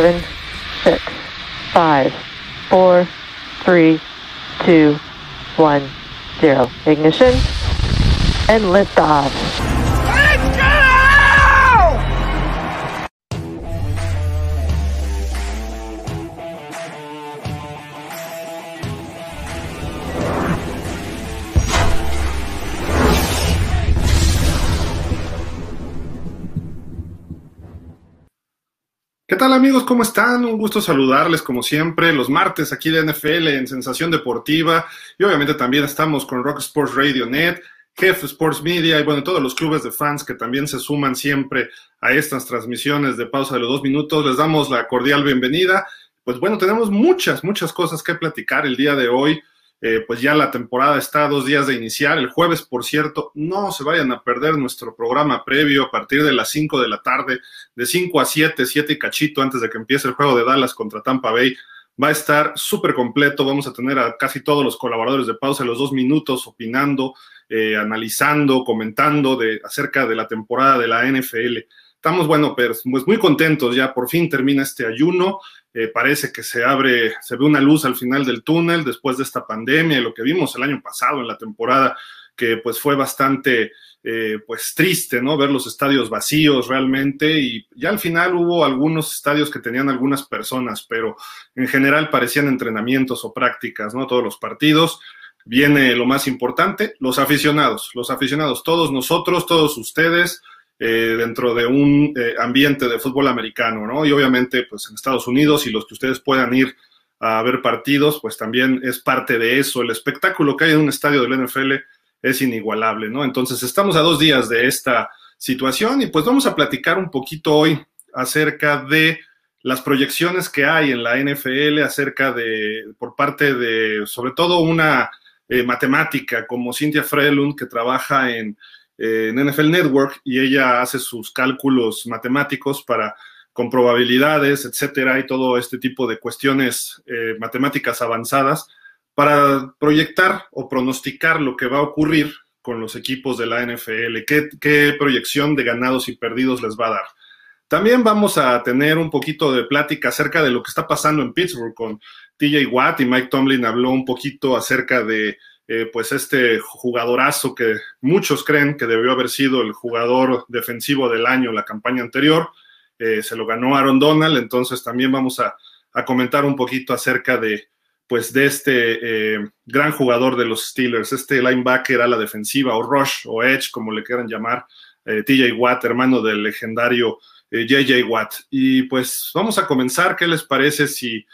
10, 9, 8, 7, 6, 5, 4, 3, 2, 1, 0. Ignition and liftoff. Tal amigos? ¿Cómo están? Un gusto saludarles como siempre los martes aquí de NFL en Sensación Deportiva y obviamente también estamos con Rock Sports Radio Net, Jeff Sports Media y bueno, todos los clubes de fans que también se suman siempre a estas transmisiones de pausa de los dos minutos. Les damos la cordial bienvenida. Pues bueno, tenemos muchas, muchas cosas que platicar el día de hoy. Eh, pues ya la temporada está a dos días de iniciar. El jueves, por cierto, no se vayan a perder nuestro programa previo a partir de las 5 de la tarde, de 5 a 7, 7 y cachito antes de que empiece el juego de Dallas contra Tampa Bay. Va a estar súper completo. Vamos a tener a casi todos los colaboradores de pausa los dos minutos opinando, eh, analizando, comentando de, acerca de la temporada de la NFL. Estamos, bueno, pues muy contentos. Ya por fin termina este ayuno. Eh, parece que se abre, se ve una luz al final del túnel después de esta pandemia y lo que vimos el año pasado en la temporada, que pues fue bastante eh, pues triste, ¿no? Ver los estadios vacíos realmente y ya al final hubo algunos estadios que tenían algunas personas, pero en general parecían entrenamientos o prácticas, ¿no? Todos los partidos. Viene lo más importante, los aficionados, los aficionados, todos nosotros, todos ustedes, eh, dentro de un eh, ambiente de fútbol americano, ¿no? Y obviamente, pues en Estados Unidos y los que ustedes puedan ir a ver partidos, pues también es parte de eso. El espectáculo que hay en un estadio del NFL es inigualable, ¿no? Entonces, estamos a dos días de esta situación y pues vamos a platicar un poquito hoy acerca de las proyecciones que hay en la NFL, acerca de, por parte de, sobre todo una eh, matemática como Cynthia Frelund, que trabaja en en NFL Network y ella hace sus cálculos matemáticos para con probabilidades, etcétera, y todo este tipo de cuestiones eh, matemáticas avanzadas para proyectar o pronosticar lo que va a ocurrir con los equipos de la NFL, qué, qué proyección de ganados y perdidos les va a dar. También vamos a tener un poquito de plática acerca de lo que está pasando en Pittsburgh con TJ Watt y Mike Tomlin habló un poquito acerca de eh, pues este jugadorazo que muchos creen que debió haber sido el jugador defensivo del año la campaña anterior, eh, se lo ganó Aaron Donald, entonces también vamos a, comentar un poquito acerca de, pues de este eh, gran jugador de los Steelers, este linebacker a la defensiva o rush o edge, como le quieran llamar, TJ Watt, hermano del legendario JJ Watt. Y pues vamos a comenzar, ¿qué les parece si,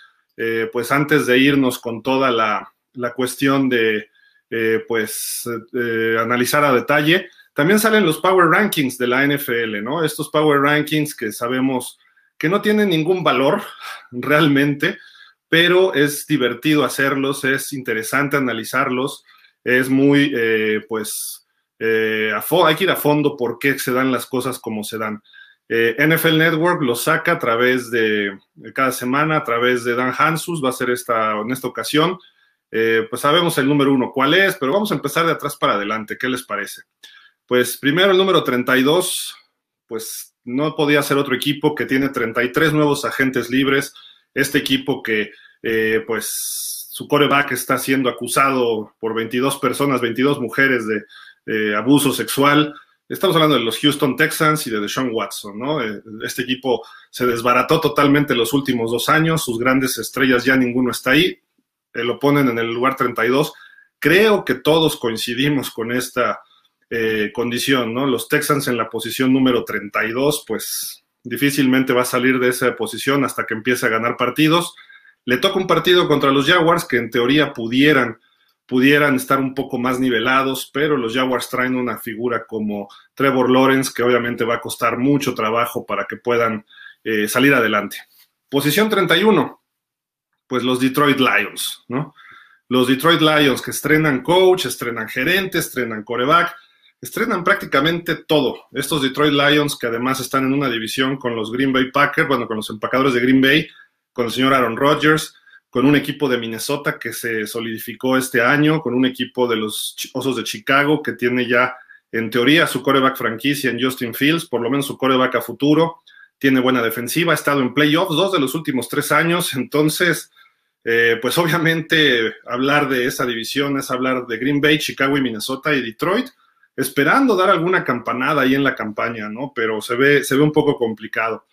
pues antes de irnos con toda la, la cuestión de eh, pues eh, analizar a detalle. También salen los Power Rankings de la NFL, ¿no? Estos Power Rankings que sabemos que no tienen ningún valor realmente, pero es divertido hacerlos, es interesante analizarlos, es muy, eh, pues, hay que ir a fondo por qué se dan las cosas como se dan. NFL Network lo saca a través de, cada semana, a través de Dan Hansus, va a ser esta, en esta ocasión. Eh, pues sabemos el número uno cuál es, pero vamos a empezar de atrás para adelante. ¿Qué les parece? Pues primero el número 32, pues no podía ser otro equipo que tiene 33 nuevos agentes libres. Este equipo que, eh, pues, su coreback está siendo acusado por 22 personas, 22 mujeres de abuso sexual. Estamos hablando de los Houston Texans y de Deshaun Watson, ¿no? Eh, este equipo se desbarató totalmente los últimos dos años, sus grandes estrellas ya ninguno está ahí. Eh, lo ponen en el lugar 32. Creo que todos coincidimos con esta eh, condición, ¿no? Los Texans en la posición número 32, pues difícilmente va a salir de esa posición hasta que empiece a ganar partidos. Le toca un partido contra los Jaguars que en teoría pudieran, pudieran estar un poco más nivelados, pero los Jaguars traen una figura como Trevor Lawrence que obviamente va a costar mucho trabajo para que puedan eh, salir adelante. Posición 31, pues los Detroit Lions, ¿no? Los Detroit Lions que estrenan coach, estrenan gerente, estrenan coreback, estrenan prácticamente todo. Estos Detroit Lions que además están en una división con los Green Bay Packers, bueno, con los empacadores de Green Bay, con el señor Aaron Rodgers, con un equipo de Minnesota que se solidificó este año, con un equipo de los Osos de Chicago que tiene ya en teoría su coreback franquicia en Justin Fields, por lo menos su coreback a futuro, tiene buena defensiva, ha estado en playoffs dos de los últimos tres años, entonces, eh, pues obviamente hablar de esa división es hablar de Green Bay, Chicago y Minnesota y Detroit, esperando dar alguna campanada ahí en la campaña, ¿no? Pero se ve, se ve un poco complicado.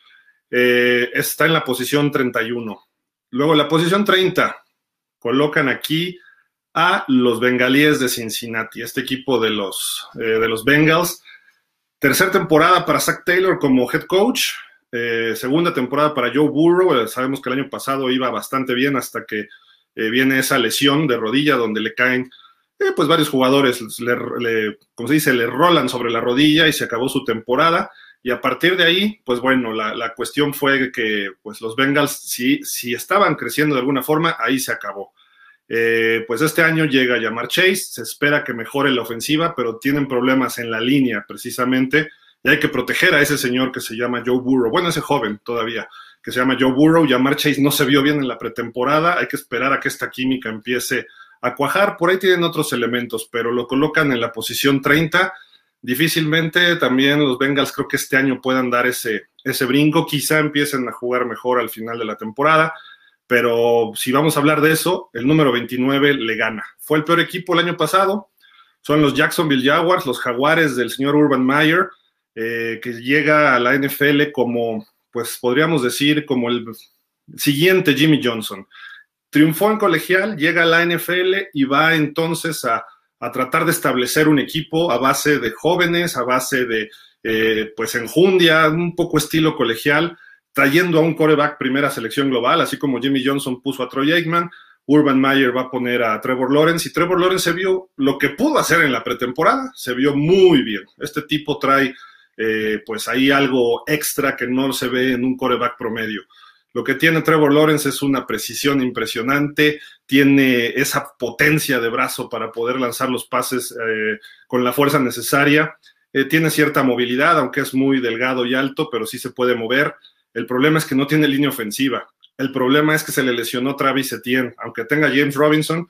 Eh, está en la posición 31. Luego, la posición 30, colocan aquí a los bengalíes de Cincinnati, este equipo de los, eh, de los Bengals. Tercera temporada para Zach Taylor como head coach. Eh, segunda temporada para Joe Burrow. sabemos que el año pasado iba bastante bien hasta que viene esa lesión de rodilla donde le caen pues varios jugadores, le, como se dice, le rolan sobre la rodilla y se acabó su temporada. Y a partir de ahí, pues bueno, la, cuestión fue que pues los Bengals, si, si estaban creciendo de alguna forma, ahí se acabó. Eh, pues este año llega Yamar Chase, se espera que mejore la ofensiva, pero tienen problemas en la línea precisamente, y hay que proteger a ese señor que se llama Joe Burrow, bueno, ese joven todavía, que se llama Joe Burrow, Yamar Chase no se vio bien en la pretemporada, hay que esperar a que esta química empiece a cuajar, por ahí tienen otros elementos, pero lo colocan en la posición 30, difícilmente también los Bengals creo que este año puedan dar ese, ese brinco, quizá empiecen a jugar mejor al final de la temporada, pero si vamos a hablar de eso, el número 29 le gana. Fue el peor equipo el año pasado, son los Jacksonville Jaguars, los jaguares del señor Urban Meyer, eh, que llega a la NFL como, pues podríamos decir, como el siguiente Jimmy Johnson. Triunfó en colegial, llega a la NFL y va entonces a, tratar de establecer un equipo a base de jóvenes, a base de, eh, pues, enjundia, un poco estilo colegial trayendo a un coreback primera selección global, así como Jimmy Johnson puso a Troy Aikman, Urban Meyer va a poner a Trevor Lawrence y Trevor Lawrence se vio lo que pudo hacer en la pretemporada, se vio muy bien. Este tipo trae eh, pues ahí algo extra que no se ve en un coreback promedio. Lo que tiene Trevor Lawrence es una precisión impresionante, tiene esa potencia de brazo para poder lanzar los pases eh, con la fuerza necesaria, eh, tiene cierta movilidad, aunque es muy delgado y alto, pero sí se puede mover. El problema es que no tiene línea ofensiva. El problema es que se le lesionó Travis Etienne. Aunque tenga James Robinson,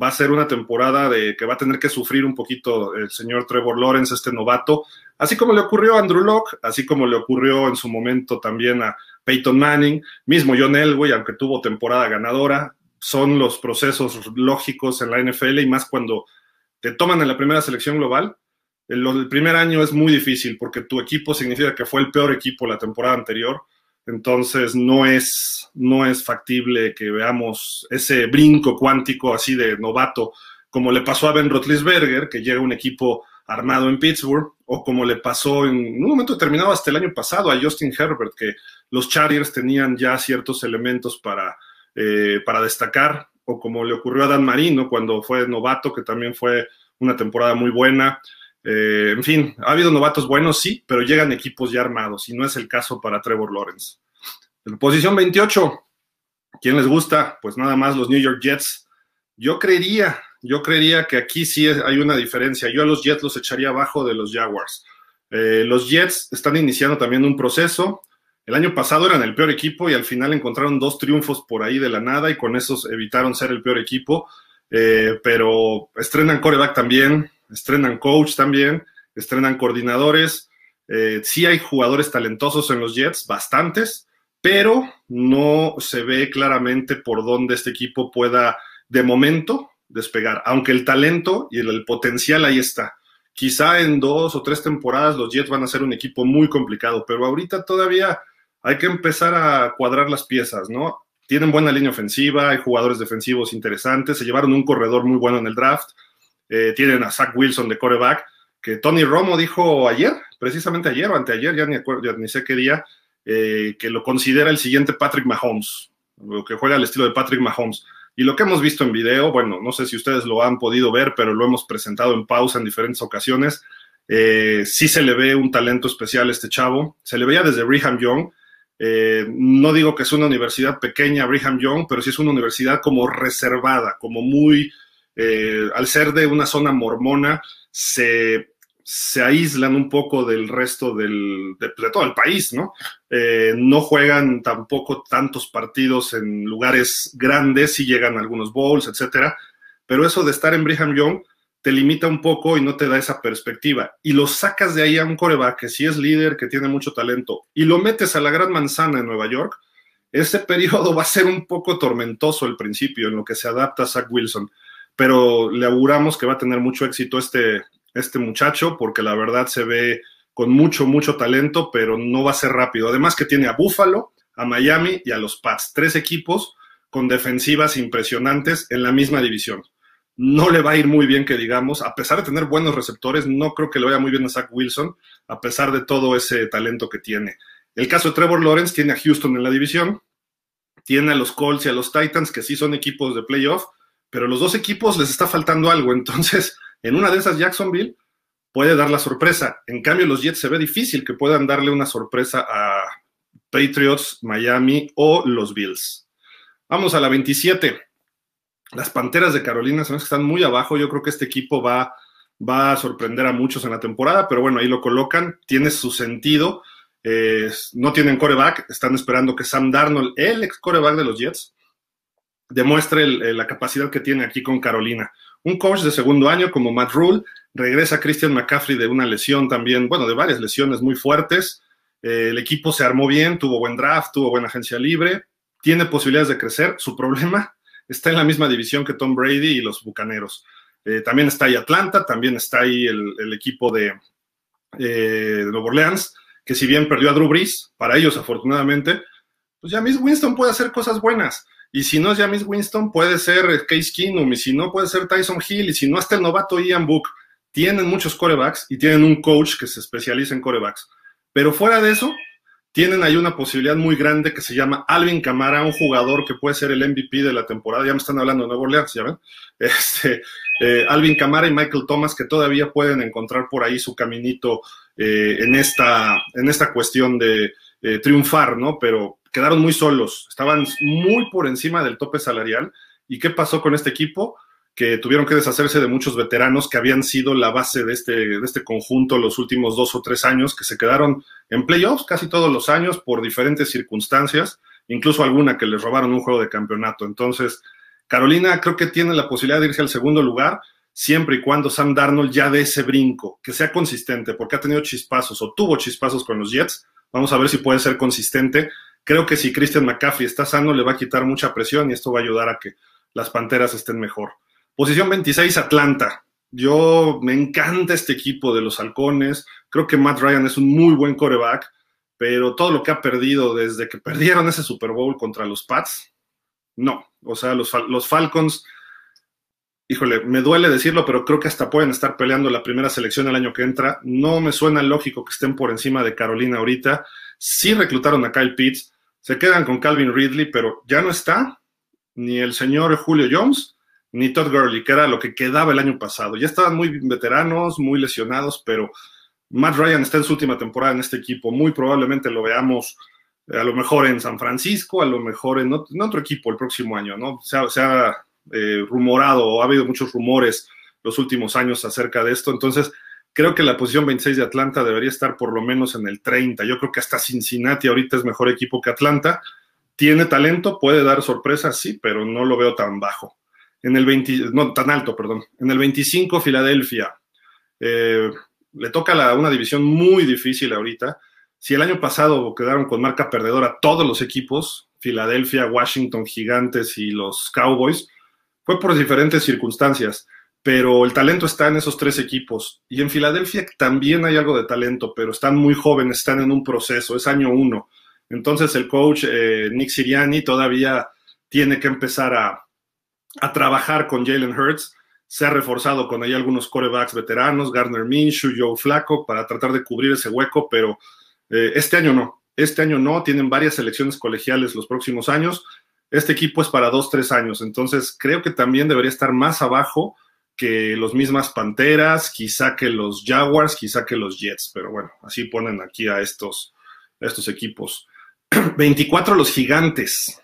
va a ser una temporada de que va a tener que sufrir un poquito el señor Trevor Lawrence, este novato, así como le ocurrió a Andrew Locke, así como le ocurrió en su momento también a Peyton Manning, mismo John Elway, aunque tuvo temporada ganadora, son los procesos lógicos en la NFL y más cuando te toman en la primera selección global. El, el primer año es muy difícil porque tu equipo significa que fue el peor equipo la temporada anterior entonces no es, no es factible que veamos ese brinco cuántico así de novato, como le pasó a Ben Roethlisberger, que llega un equipo armado en Pittsburgh, o como le pasó en un momento determinado hasta el año pasado a Justin Herbert, que los Chargers tenían ya ciertos elementos para, eh, para destacar, o como le ocurrió a Dan Marino cuando fue novato, que también fue una temporada muy buena. Eh, en fin, ha habido novatos buenos, sí, pero llegan equipos ya armados y no es el caso para Trevor Lawrence. En posición 28, ¿quién les gusta? Pues nada más los New York Jets. Yo creería, yo creería que aquí sí hay una diferencia. Yo a los Jets los echaría abajo de los Jaguars. Eh, los Jets están iniciando también un proceso. El año pasado eran el peor equipo y al final encontraron dos triunfos por ahí de la nada y con esos evitaron ser el peor equipo. Eh, pero estrenan coreback también, estrenan coach también, estrenan coordinadores. Eh, sí hay jugadores talentosos en los Jets, bastantes, pero no se ve claramente por dónde este equipo pueda, de momento, despegar, aunque el talento y el, potencial ahí está. Quizá en dos o tres temporadas los Jets van a ser un equipo muy complicado, pero ahorita todavía hay que empezar a cuadrar las piezas, ¿no? Tienen buena línea ofensiva, hay jugadores defensivos interesantes, se llevaron un corredor muy bueno en el draft, eh, tienen a Zach Wilson de coreback, que Tony Romo dijo ayer, precisamente ayer o anteayer, ya ni, acuerdo, ni sé qué día, eh, que lo considera el siguiente Patrick Mahomes, lo que juega al estilo de Patrick Mahomes. Y lo que hemos visto en video, bueno, no sé si ustedes lo han podido ver, pero lo hemos presentado en pausa en diferentes ocasiones. Eh, sí se le ve un talento especial a este chavo. Se le veía desde Brigham Young. no digo que es una universidad pequeña, Brigham Young, pero sí es una universidad como reservada, como muy eh, al ser de una zona mormona, se, se aíslan un poco del resto del, de, todo el país, ¿no? Eh, no juegan tampoco tantos partidos en lugares grandes, sí llegan algunos bowls, etcétera, pero eso de estar en Brigham Young te limita un poco y no te da esa perspectiva. Y lo sacas de ahí a un coreback que sí es líder, que tiene mucho talento, y lo metes a la gran manzana en Nueva York, ese periodo va a ser un poco tormentoso al principio, en lo que se adapta a Zach Wilson. Pero le auguramos que va a tener mucho éxito este, este muchacho, porque la verdad se ve con mucho, mucho talento, pero no va a ser rápido. Además que tiene a Buffalo, a Miami y a los Pats, tres equipos con defensivas impresionantes en la misma división no le va a ir muy bien, que digamos, a pesar de tener buenos receptores, no creo que le vaya muy bien a Zach Wilson, a pesar de todo ese talento que tiene. El caso de Trevor Lawrence tiene a Houston en la división, tiene a los Colts y a los Titans, que sí son equipos de playoff, pero los dos equipos les está faltando algo, entonces en una de esas Jacksonville puede dar la sorpresa. En cambio, los Jets se ve difícil que puedan darle una sorpresa a Patriots, Miami o los Bills. Vamos a la 27. Las Panteras de Carolina que están muy abajo. Yo creo que este equipo va, va a sorprender a muchos en la temporada, pero bueno, ahí lo colocan. Tiene su sentido. no tienen coreback. Están esperando que Sam Darnold, el ex coreback de los Jets, demuestre la capacidad que tiene aquí con Carolina. Un coach de segundo año como Matt Rule. Regresa Christian McCaffrey de una lesión también, bueno, de varias lesiones muy fuertes. Eh, el equipo se armó bien, tuvo buen draft, tuvo buena agencia libre, tiene posibilidades de crecer. Su problema está en la misma división que Tom Brady y los Bucaneros. Eh, también está ahí Atlanta, también está ahí el, equipo de, eh, Nueva Orleans, que si bien perdió a Drew Brees, para ellos afortunadamente, pues James Winston puede hacer cosas buenas. Y si no es James Winston, puede ser Case Keenum, y si no, puede ser Tyson Hill, y si no, hasta el novato Ian Book. Tienen muchos corebacks y tienen un coach que se especializa en corebacks. Pero fuera de eso, tienen ahí una posibilidad muy grande que se llama Alvin Camara, un jugador que puede ser el MVP de la temporada. Ya me están hablando de Nuevo Orleans, ¿ya ven? Este, eh, Alvin Camara y Michael Thomas que todavía pueden encontrar por ahí su caminito eh, en, esta, en esta cuestión de eh, triunfar, ¿no? Pero quedaron muy solos, estaban muy por encima del tope salarial. ¿Y qué pasó con este equipo? que tuvieron que deshacerse de muchos veteranos que habían sido la base de este, de este conjunto los últimos dos o tres años, que se quedaron en playoffs casi todos los años por diferentes circunstancias, incluso alguna que les robaron un juego de campeonato. Entonces, Carolina creo que tiene la posibilidad de irse al segundo lugar, siempre y cuando Sam Darnold ya dé ese brinco, que sea consistente, porque ha tenido chispazos o tuvo chispazos con los Jets. Vamos a ver si puede ser consistente. Creo que si Christian McCaffrey está sano, le va a quitar mucha presión y esto va a ayudar a que las Panteras estén mejor. Posición 26, Atlanta. Yo me encanta este equipo de los halcones. Creo que Matt Ryan es un muy buen coreback, pero todo lo que ha perdido desde que perdieron ese Super Bowl contra los Pats, no. O sea, los, los Falcons, híjole, me duele decirlo, pero creo que hasta pueden estar peleando la primera selección el año que entra. No me suena lógico que estén por encima de Carolina ahorita. Sí reclutaron a Kyle Pitts, se quedan con Calvin Ridley, pero ya no está ni el señor Julio Jones ni Todd Gurley, que era lo que quedaba el año pasado. Ya estaban muy veteranos, muy lesionados, pero Matt Ryan está en su última temporada en este equipo. Muy probablemente lo veamos eh, a lo mejor en San Francisco, a lo mejor en otro, equipo el próximo año, ¿no? Se ha, eh, rumorado o ha habido muchos rumores los últimos años acerca de esto. Entonces, creo que la posición 26 de Atlanta debería estar por lo menos en el 30. Yo creo que hasta Cincinnati ahorita es mejor equipo que Atlanta. Tiene talento, puede dar sorpresas, sí, pero no lo veo tan bajo. En el 20, no, tan alto, perdón. En el 25, Filadelfia. Eh, le toca la, una división muy difícil ahorita. Si el año pasado quedaron con marca perdedora todos los equipos, Filadelfia, Washington, Gigantes y los Cowboys, fue por diferentes circunstancias, pero el talento está en esos tres equipos. Y en Filadelfia también hay algo de talento, pero están muy jóvenes, están en un proceso, es año uno. Entonces el coach eh, Nick Siriani todavía tiene que empezar a, trabajar con Jalen Hurts. Se ha reforzado con ahí algunos corebacks veteranos, Gardner Minshew, Joe Flaco, para tratar de cubrir ese hueco, pero eh, este año no. Este año no, tienen varias selecciones colegiales los próximos años. Este equipo es para dos, tres años, entonces creo que también debería estar más abajo que los mismas Panteras, quizá que los Jaguars, quizá que los Jets, pero bueno, así ponen aquí a estos, estos equipos. 24 los gigantes.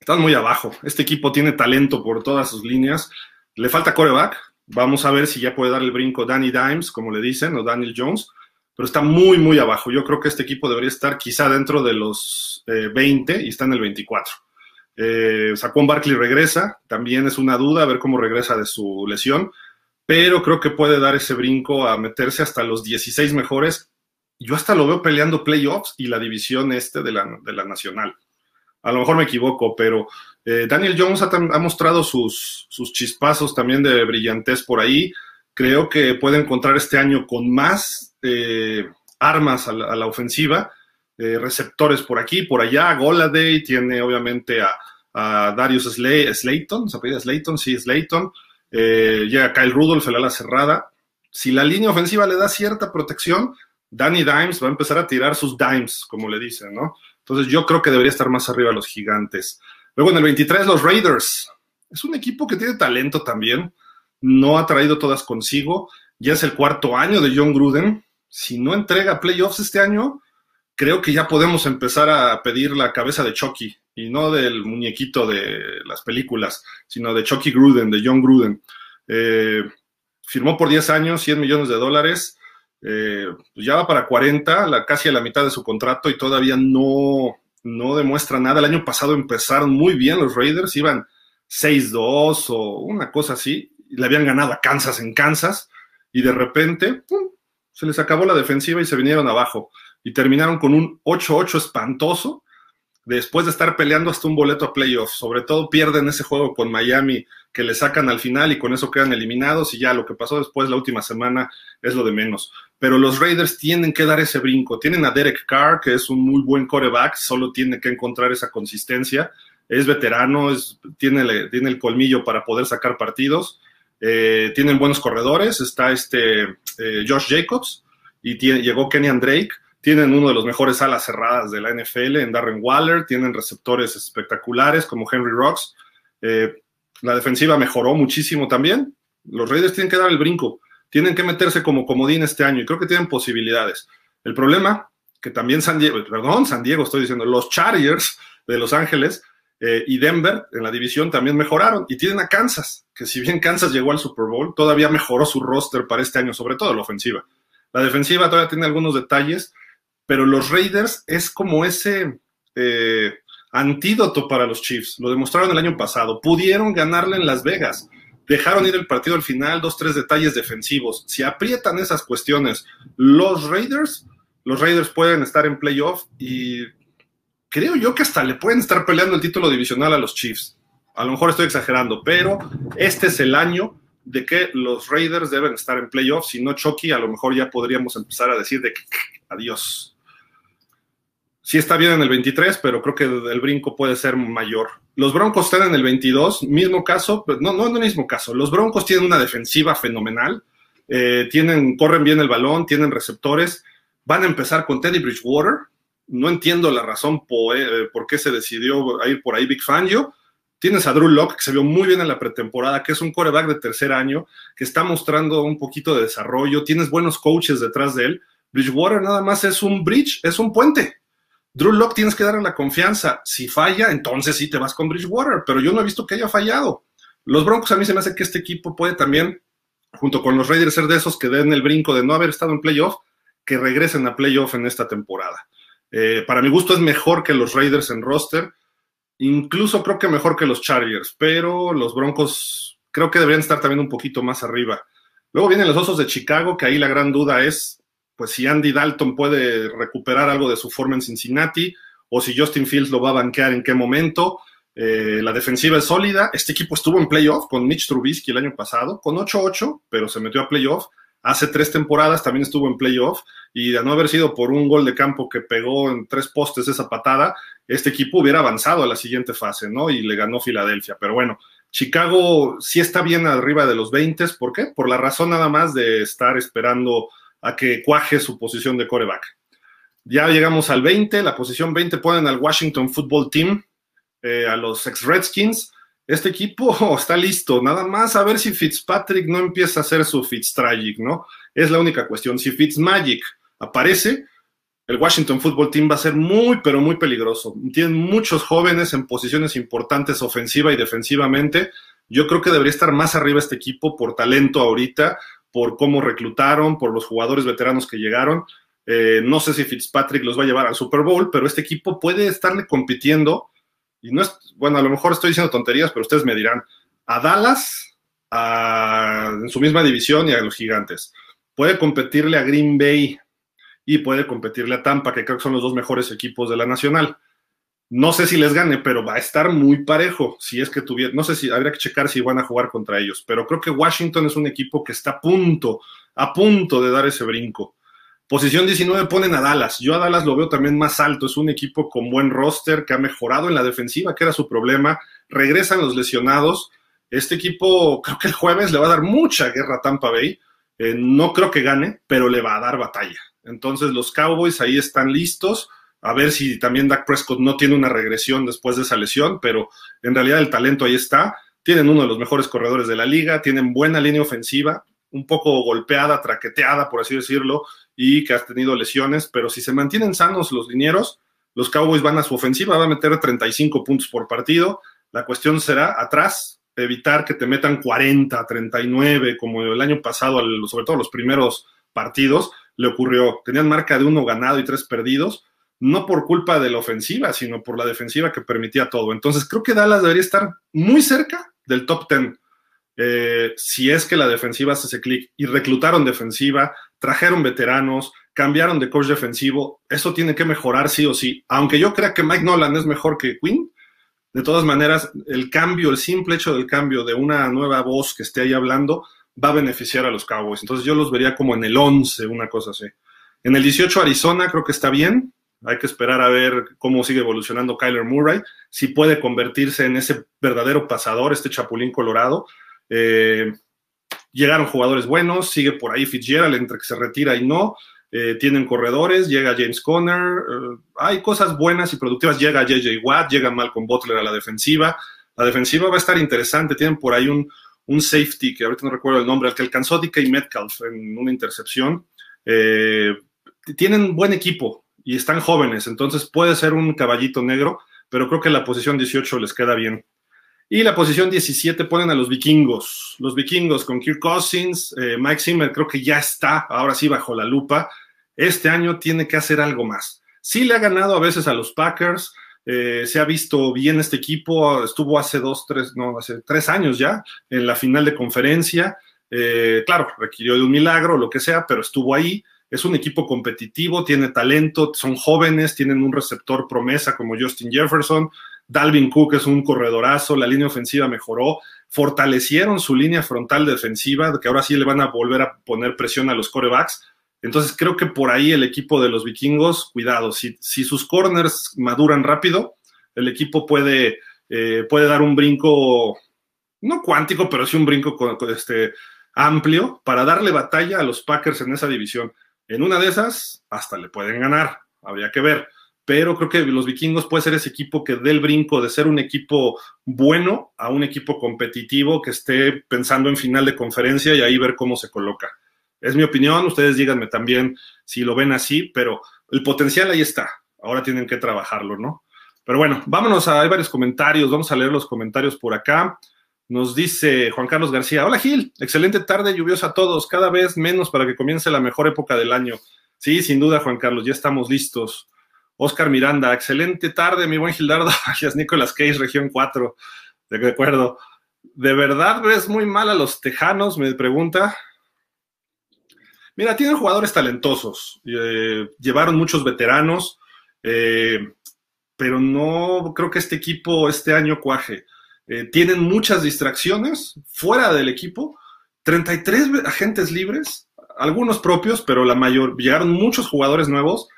Están muy abajo. Este equipo tiene talento por todas sus líneas. Le falta coreback. Vamos a ver si ya puede dar el brinco Danny Dimes, como le dicen, o Daniel Jones. Pero está muy, muy abajo. Yo creo que este equipo debería estar quizá dentro de los 20 eh, y está en el 24. Eh, Saquon Barkley regresa. También es una duda a ver cómo regresa de su lesión. pero creo que puede dar ese brinco a meterse hasta los 16 mejores. Yo hasta lo veo peleando playoffs y la división este de la, de la nacional. A lo mejor me equivoco, pero eh, Daniel Jones ha, mostrado sus, sus, chispazos también de brillantez por ahí. Creo que puede encontrar este año con más eh, armas a la ofensiva, receptores por aquí, por allá. Goladay tiene obviamente a, Darius Slay, Slayton, ¿se apellida Slayton? Sí, Slayton. Eh, llega Kyle Rudolph, el ala cerrada. Si la línea ofensiva le da cierta protección, Danny Dimes va a empezar a tirar sus dimes, como le dicen, ¿no? Entonces yo creo que debería estar más arriba los gigantes. Luego en el 23 los Raiders. Es un equipo que tiene talento también. No ha traído todas consigo. Ya es el cuarto año de John Gruden. Si no entrega playoffs este año, creo que ya podemos empezar a pedir la cabeza de Chucky y no del muñequito de las películas, sino de Chucky Gruden, de John Gruden. Eh, firmó por 10 años, 100 millones de dólares. Eh, pues ya va para 40, la, casi a la mitad de su contrato y todavía no, no demuestra nada. El año pasado empezaron muy bien los Raiders, iban 6-2 o una cosa así, y le habían ganado a Kansas en Kansas, y de repente se les acabó la defensiva y se vinieron abajo. Y terminaron con un 8-8 espantoso, después de estar peleando hasta un boleto a playoffs. Sobre todo pierden ese juego con Miami, que le sacan al final y con eso quedan eliminados, y ya lo que pasó después la última semana es lo de menos. Pero los Raiders tienen que dar ese brinco. Tienen a Derek Carr, que es un muy buen coreback, solo tiene que encontrar esa consistencia. Es veterano, tiene, tiene el colmillo para poder sacar partidos. Eh, tienen buenos corredores, está este eh, Josh Jacobs y llegó Kenyan Drake. Tienen uno de los mejores alas cerradas de la NFL en Darren Waller, tienen receptores espectaculares como Henry Rocks. Eh, la defensiva mejoró muchísimo también. Los Raiders tienen que dar el brinco, tienen que meterse como comodín este año y creo que tienen posibilidades. El problema, que también San Diego, perdón, San Diego estoy diciendo, los Chargers de Los Ángeles eh, y Denver en la división también mejoraron y tienen a Kansas, que si bien Kansas llegó al Super Bowl, todavía mejoró su roster para este año, sobre todo la ofensiva. La defensiva todavía tiene algunos detalles, pero los Raiders es como ese eh, antídoto para los Chiefs. Lo demostraron el año pasado. Pudieron ganarle en Las Vegas. Dejaron ir el partido al final, dos, tres detalles defensivos. Si aprietan esas cuestiones los Raiders, los Raiders pueden estar en playoff y creo yo que hasta le pueden estar peleando el título divisional a los Chiefs. A lo mejor estoy exagerando, pero este es el año de que los Raiders deben estar en playoff. Si no, Chucky, a lo mejor ya podríamos empezar a decir de que adiós sí está bien en el 23, pero creo que el brinco puede ser mayor. Los Broncos están en el 22, mismo caso, no, no en el mismo caso. Los Broncos tienen una defensiva fenomenal, eh, tienen, corren bien el balón, tienen receptores. Van a empezar con Teddy Bridgewater. No entiendo la razón por, eh, por qué se decidió ir por ahí Big Fangio. Tienes a Drew Locke, que se vio muy bien en la pretemporada, que es un coreback de tercer año, que está mostrando un poquito de desarrollo. Tienes buenos coaches detrás de él. Bridgewater nada más es un bridge, es un puente Drew Locke tienes que darle la confianza. Si falla, entonces sí te vas con Bridgewater, pero yo no he visto que haya fallado. Los Broncos a mí se me hace que este equipo puede también, junto con los Raiders, ser de esos que den el brinco de no haber estado en playoff, que regresen a playoff en esta temporada. Eh, para mi gusto es mejor que los Raiders en roster, incluso creo que mejor que los Chargers, pero los Broncos creo que deberían estar también un poquito más arriba. Luego vienen los Osos de Chicago, que ahí la gran duda es pues si Andy Dalton puede recuperar algo de su forma en Cincinnati o si Justin Fields lo va a banquear en qué momento. Eh, la defensiva es sólida. Este equipo estuvo en playoff con Mitch Trubisky el año pasado, con 8-8, pero se metió a playoff. Hace tres temporadas también estuvo en playoff y de no haber sido por un gol de campo que pegó en tres postes esa patada, este equipo hubiera avanzado a la siguiente fase, ¿no? Y le ganó Filadelfia. Pero bueno, Chicago sí está bien arriba de los 20. ¿Por qué? Por la razón nada más de estar esperando a que cuaje su posición de coreback. Ya llegamos al 20, la posición 20 ponen al Washington Football Team, eh, a los ex Redskins. Este equipo está listo, nada más a ver si Fitzpatrick no empieza a hacer su Fitztragic, ¿no? Es la única cuestión. Si Fitzmagic aparece, el Washington Football Team va a ser muy, pero muy peligroso. Tienen muchos jóvenes en posiciones importantes ofensiva y defensivamente. Yo creo que debería estar más arriba este equipo por talento ahorita, por cómo reclutaron, por los jugadores veteranos que llegaron. Eh, no sé si Fitzpatrick los va a llevar al Super Bowl, pero este equipo puede estarle compitiendo. Y no es, bueno, a lo mejor estoy diciendo tonterías, pero ustedes me dirán, a Dallas, en su misma división y a los gigantes. Puede competirle a Green Bay y puede competirle a Tampa, que creo que son los dos mejores equipos de la nacional. No sé si les gane, pero va a estar muy parejo. Si es que tuviera, no sé si habría que checar si van a jugar contra ellos, pero creo que Washington es un equipo que está a punto, a punto de dar ese brinco. Posición 19 ponen a Dallas. Yo a Dallas lo veo también más alto. Es un equipo con buen roster que ha mejorado en la defensiva, que era su problema. Regresan los lesionados. Este equipo creo que el jueves le va a dar mucha guerra a Tampa Bay. Eh, no creo que gane, pero le va a dar batalla. Entonces los Cowboys ahí están listos a ver si también Dak Prescott no tiene una regresión después de esa lesión, pero en realidad el talento ahí está. Tienen uno de los mejores corredores de la liga, tienen buena línea ofensiva, un poco golpeada, traqueteada, por así decirlo, y que has tenido lesiones, pero si se mantienen sanos los linieros, los Cowboys van a su ofensiva, va a meter 35 puntos por partido. La cuestión será atrás, evitar que te metan 40, 39, como el año pasado, sobre todo los primeros partidos, le ocurrió. Tenían marca de uno ganado y tres perdidos no por culpa de la ofensiva, sino por la defensiva que permitía todo. Entonces creo que Dallas debería estar muy cerca del top 10. Eh, si es que la defensiva hace ese clic y reclutaron defensiva, trajeron veteranos, cambiaron de coach defensivo, eso tiene que mejorar sí o sí. Aunque yo crea que Mike Nolan es mejor que Quinn, de todas maneras, el cambio, el simple hecho del cambio de una nueva voz que esté ahí hablando, va a beneficiar a los Cowboys. Entonces yo los vería como en el 11, una cosa así. En el 18 Arizona creo que está bien. Hay que esperar a ver cómo sigue evolucionando Kyler Murray, si puede convertirse en ese verdadero pasador, este chapulín colorado. Eh, llegaron jugadores buenos, sigue por ahí Fitzgerald entre que se retira y no. Eh, tienen corredores, llega James Conner, eh, hay cosas buenas y productivas, llega JJ Watt, llega Malcolm Butler a la defensiva. La defensiva va a estar interesante, tienen por ahí un, safety, que ahorita no recuerdo el nombre, al que alcanzó DK Metcalf en una intercepción. tienen buen equipo, y están jóvenes, entonces puede ser un caballito negro, pero creo que la posición 18 les queda bien. Y la posición 17 ponen a los vikingos. Los vikingos con Kirk Cousins, eh, Mike Zimmer creo que ya está, ahora sí bajo la lupa. Este año tiene que hacer algo más. Sí le ha ganado a veces a los Packers, eh, se ha visto bien este equipo, estuvo hace dos, tres, no, hace tres años ya en la final de conferencia. Eh, claro, requirió de un milagro, lo que sea, pero estuvo ahí es un equipo competitivo, tiene talento, son jóvenes, tienen un receptor promesa como Justin Jefferson, Dalvin Cook es un corredorazo, la línea ofensiva mejoró, fortalecieron su línea frontal defensiva, que ahora sí le van a volver a poner presión a los corebacks. Entonces creo que por ahí el equipo de los vikingos, cuidado, si, sus corners maduran rápido, el equipo puede, eh, puede dar un brinco, no cuántico, pero sí un brinco este, amplio para darle batalla a los Packers en esa división. En una de esas, hasta le pueden ganar, habría que ver. Pero creo que los vikingos puede ser ese equipo que dé el brinco de ser un equipo bueno a un equipo competitivo que esté pensando en final de conferencia y ahí ver cómo se coloca. Es mi opinión, ustedes díganme también si lo ven así, pero el potencial ahí está. Ahora tienen que trabajarlo, ¿no? Pero bueno, vámonos a, hay varios comentarios, vamos a leer los comentarios por acá. Nos dice Juan Carlos García, hola Gil, excelente tarde lluviosa a todos, cada vez menos para que comience la mejor época del año. Sí, sin duda Juan Carlos, ya estamos listos. Oscar Miranda, excelente tarde, mi buen Gildardo. Gracias, Nicolas Cage, región 4. De acuerdo. ¿De verdad ves muy mal a los tejanos? Me pregunta. Mira, tienen jugadores talentosos. Eh, llevaron muchos veteranos, eh, pero no creo que este equipo este año cuaje. Eh, tienen muchas distracciones fuera del equipo, 33 agentes libres, algunos propios, pero la mayor, llegaron muchos jugadores nuevos,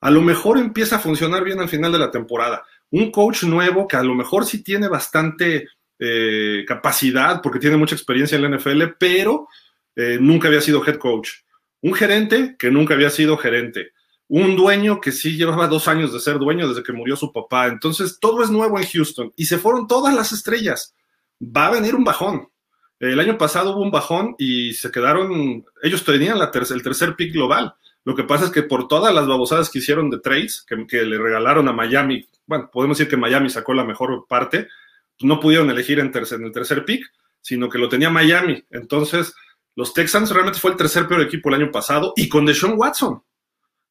a lo mejor empieza a funcionar bien al final de la temporada. Un coach nuevo que a lo mejor sí tiene bastante eh, capacidad porque tiene mucha experiencia en la NFL, pero eh, nunca había sido head coach. Un gerente que nunca había sido gerente un dueño que sí llevaba dos años de ser dueño desde que murió su papá. Entonces, todo es nuevo en Houston y se fueron todas las estrellas. Va a venir un bajón. El año pasado hubo un bajón y se quedaron, ellos tenían el tercer pick global. Lo que pasa es que por todas las babosadas que hicieron de trades, que, le regalaron a Miami, bueno, podemos decir que Miami sacó la mejor parte, no pudieron elegir en, en el tercer pick, sino que lo tenía Miami. Entonces, los Texans realmente fue el tercer peor equipo el año pasado y con Deshaun Watson.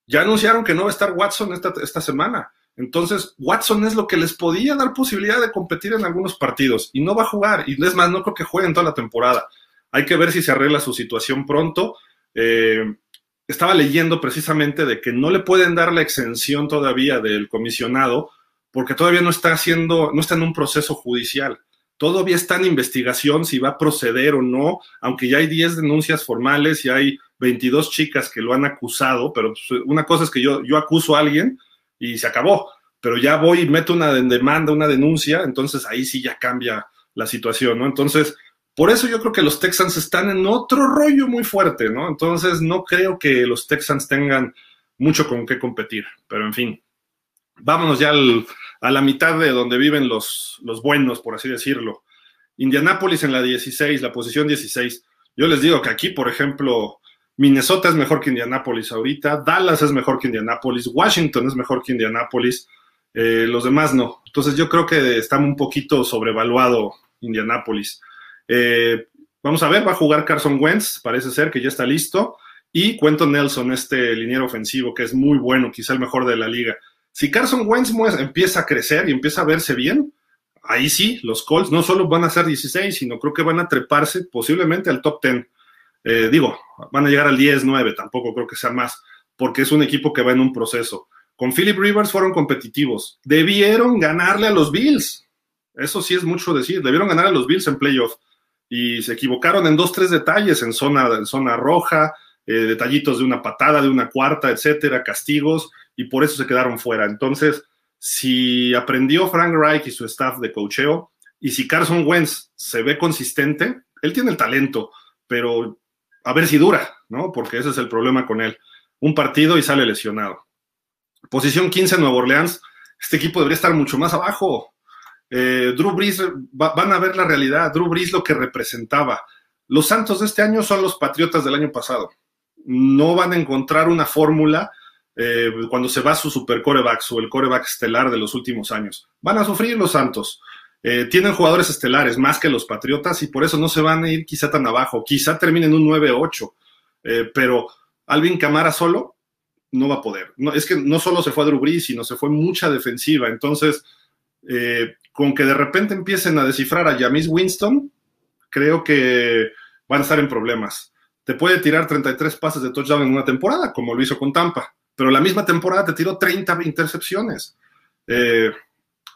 Ya anunciaron que no va a estar Watson esta, esta semana. Entonces, Watson es lo que les podía dar posibilidad de competir en algunos partidos y no va a jugar. Y es más, no creo que juegue en toda la temporada. Hay que ver si se arregla su situación pronto. Eh, estaba leyendo precisamente de que no le pueden dar la exención todavía del comisionado porque todavía no está haciendo, no está en un proceso judicial. Todavía está en investigación si va a proceder o no, aunque ya hay 10 denuncias formales y hay 22 chicas que lo han acusado, pero pues, una cosa es que yo, yo acuso a alguien y se acabó, pero ya voy y meto una demanda, una denuncia, entonces ahí sí ya cambia la situación, ¿no? Entonces, por eso yo creo que los Texans están en otro rollo muy fuerte, ¿no? Entonces, no creo que los Texans tengan mucho con qué competir, pero en fin, vámonos ya a la mitad de donde viven los, los buenos, por así decirlo. Indianápolis en la 16, la posición 16. Yo les digo que aquí, por ejemplo, Minnesota es mejor que Indianápolis ahorita, Dallas es mejor que Indianápolis, Washington es mejor que Indianápolis, eh, los demás no. Entonces yo creo que está un poquito sobrevaluado Indianápolis. Eh, vamos a ver, va a jugar Carson Wentz, parece ser que ya está listo, y Cuento Nelson, este liniero ofensivo que es muy bueno, quizá el mejor de la liga. Si Carson Wentz empieza a crecer y empieza a verse bien, ahí sí, los Colts no solo van a ser 16, sino creo que van a treparse posiblemente al top 10. Eh, digo, van a llegar al 10, 9, tampoco creo que sea más, porque es un equipo que va en un proceso. Con Philip Rivers fueron competitivos. Debieron ganarle a los Bills. Eso sí es mucho decir. Debieron ganar a los Bills en playoff. Y se equivocaron en dos, tres detalles, en zona, en zona roja, eh, detallitos de una patada, de una cuarta, etcétera, castigos, y por eso se quedaron fuera. Entonces, si aprendió Frank Reich y su staff de cocheo, y si Carson Wentz se ve consistente, él tiene el talento, pero a ver si dura, ¿no? Porque ese es el problema con él. Un partido y sale lesionado. Posición 15 Nueva Orleans. Este equipo debería estar mucho más abajo. Eh, Drew Brees, van a ver la realidad. Drew Brees lo que representaba. Los Santos de este año son los Patriotas del año pasado. No van a encontrar una fórmula eh, cuando se va su super coreback o el coreback estelar de los últimos años. Van a sufrir los Santos. Eh, tienen jugadores estelares más que los Patriotas y por eso no se van a ir quizá tan abajo. Quizá terminen un 9-8, eh, pero Alvin Camara solo no va a poder. No, es que no solo se fue a Drew sino se fue mucha defensiva. Entonces, eh, con que de repente empiecen a descifrar a Jamis Winston, creo que van a estar en problemas. Te puede tirar 33 pases de touchdown en una temporada, como lo hizo con Tampa, pero la misma temporada te tiró 30 intercepciones. Eh,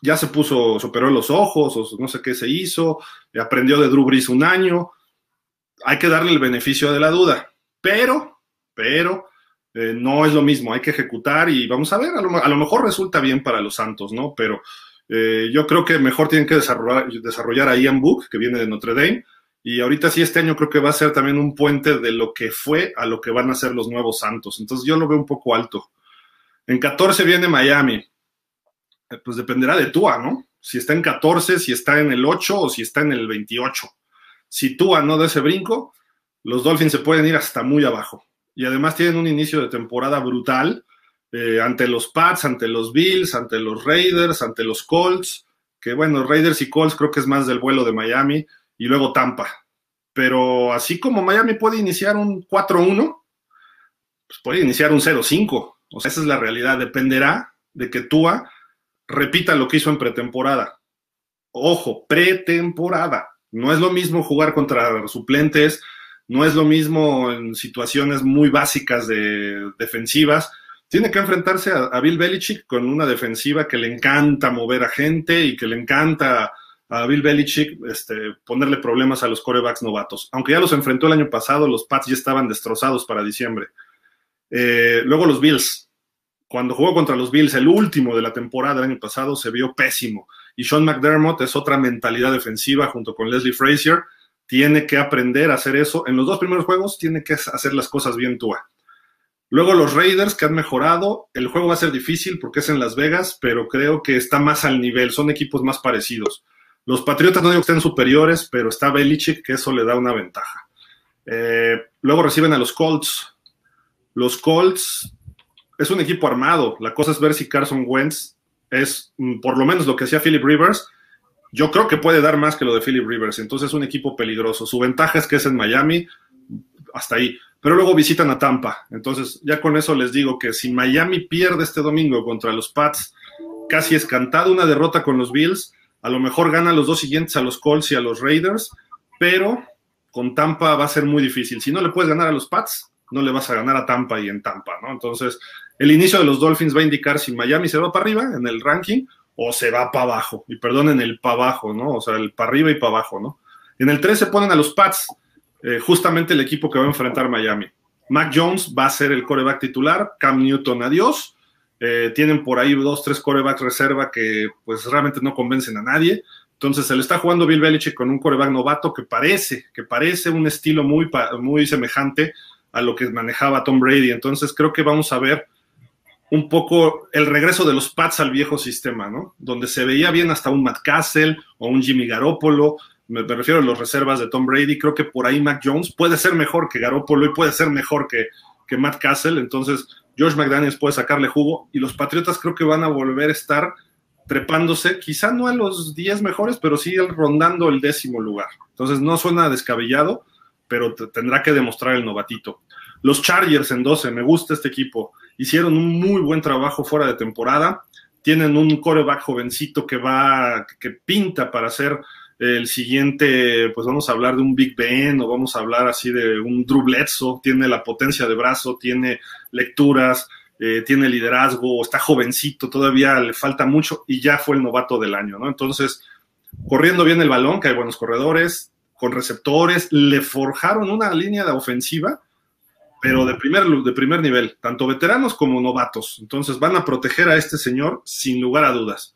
ya se puso, se operó los ojos, o no sé qué se hizo, aprendió de Drew Brees un año. Hay que darle el beneficio de la duda, pero, pero, eh, no es lo mismo, hay que ejecutar y vamos a ver, a lo, mejor resulta bien para los Santos, ¿no? Pero eh, yo creo que mejor tienen que desarrollar, desarrollar a Ian Book, que viene de Notre Dame, y ahorita sí, este año creo que va a ser también un puente de lo que fue a lo que van a ser los nuevos Santos. Entonces yo lo veo un poco alto. En 14 viene Miami. Eh, pues dependerá de Tua, ¿no? Si está en 14, si está en el 8 o si está en el 28. Si Tua no da ese brinco, los Dolphins se pueden ir hasta muy abajo. Y además tienen un inicio de temporada brutal eh, ante los Pats, ante los Bills, ante los Raiders, ante los Colts, que bueno, Raiders y Colts creo que es más del vuelo de Miami, y luego Tampa. Pero así como Miami puede iniciar un 4-1, pues puede iniciar un 0-5. O sea, esa es la realidad. Dependerá de que Tua repita lo que hizo en pretemporada. Ojo, pretemporada. No es lo mismo jugar contra suplentes, no es lo mismo en situaciones muy básicas de defensivas. Tiene que enfrentarse a, Bill Belichick con una defensiva que le encanta mover a gente y que le encanta a Bill Belichick este, ponerle problemas a los corebacks novatos. Aunque ya los enfrentó el año pasado, los Pats ya estaban destrozados para diciembre. Eh, luego los Bills cuando jugó contra los Bills, el último de la temporada del año pasado, se vio pésimo. Y Sean McDermott es otra mentalidad defensiva junto con Leslie Frazier. Tiene que aprender a hacer eso. En los dos primeros juegos tiene que hacer las cosas bien Tua. Luego los Raiders que han mejorado. El juego va a ser difícil porque es en Las Vegas, pero creo que está más al nivel. Son equipos más parecidos. Los Patriotas no digo que estén superiores, pero está Belichick, que eso le da una ventaja. Eh, luego reciben a los Colts. Los Colts es un equipo armado. La cosa es ver si Carson Wentz es mm, por lo menos lo que hacía Philip Rivers. Yo creo que puede dar más que lo de Philip Rivers. Entonces es un equipo peligroso. Su ventaja es que es en Miami, hasta ahí. Pero luego visitan a Tampa. Entonces ya con eso les digo que si Miami pierde este domingo contra los Pats casi escantado una derrota con los Bills. A lo mejor gana los dos siguientes a los Colts y a los Raiders, pero con Tampa va a ser muy difícil. Si no le puedes ganar a los Pats, no le vas a ganar a Tampa y en Tampa, ¿no? Entonces, el inicio de los Dolphins va a indicar si Miami se va para arriba en el ranking o se va para abajo. Y perdonen el para abajo, ¿no? O sea, el para arriba y para abajo, ¿no? En el 3 se ponen a los Pats, eh, justamente el equipo que va a enfrentar Miami. Mac Jones va a ser el coreback titular, Cam Newton adiós. Eh, tienen por ahí dos, tres corebacks reserva que pues realmente no convencen a nadie. Entonces se le está jugando Bill Belichick con un coreback novato que parece, que parece un estilo muy, muy semejante a lo que manejaba Tom Brady. Entonces creo que vamos a ver un poco el regreso de los Pats al viejo sistema, ¿no? Donde se veía bien hasta un Matt Castle o un Jimmy Garoppolo. Me, refiero a las reservas de Tom Brady. Creo que por ahí Mac Jones puede ser mejor que Garoppolo y puede ser mejor que, que Matt Castle. Entonces, George McDaniels puede sacarle jugo y los Patriotas creo que van a volver a estar trepándose, quizá no a los 10 mejores, pero sí rondando el décimo lugar. Entonces no suena descabellado, pero tendrá que demostrar el novatito. Los Chargers en 12, me gusta este equipo. Hicieron un muy buen trabajo fuera de temporada. Tienen un coreback jovencito que va, que pinta para ser el siguiente, pues vamos a hablar de un Big Ben o vamos a hablar así de un Drew. Tiene la potencia de brazo, tiene lecturas, eh, tiene liderazgo, está jovencito, todavía le falta mucho y ya fue el novato del año, ¿no? Entonces, corriendo bien el balón, que hay buenos corredores, con receptores, le forjaron una línea de ofensiva, pero de primer, de primer nivel, tanto veteranos como novatos. Entonces, van a proteger a este señor sin lugar a dudas.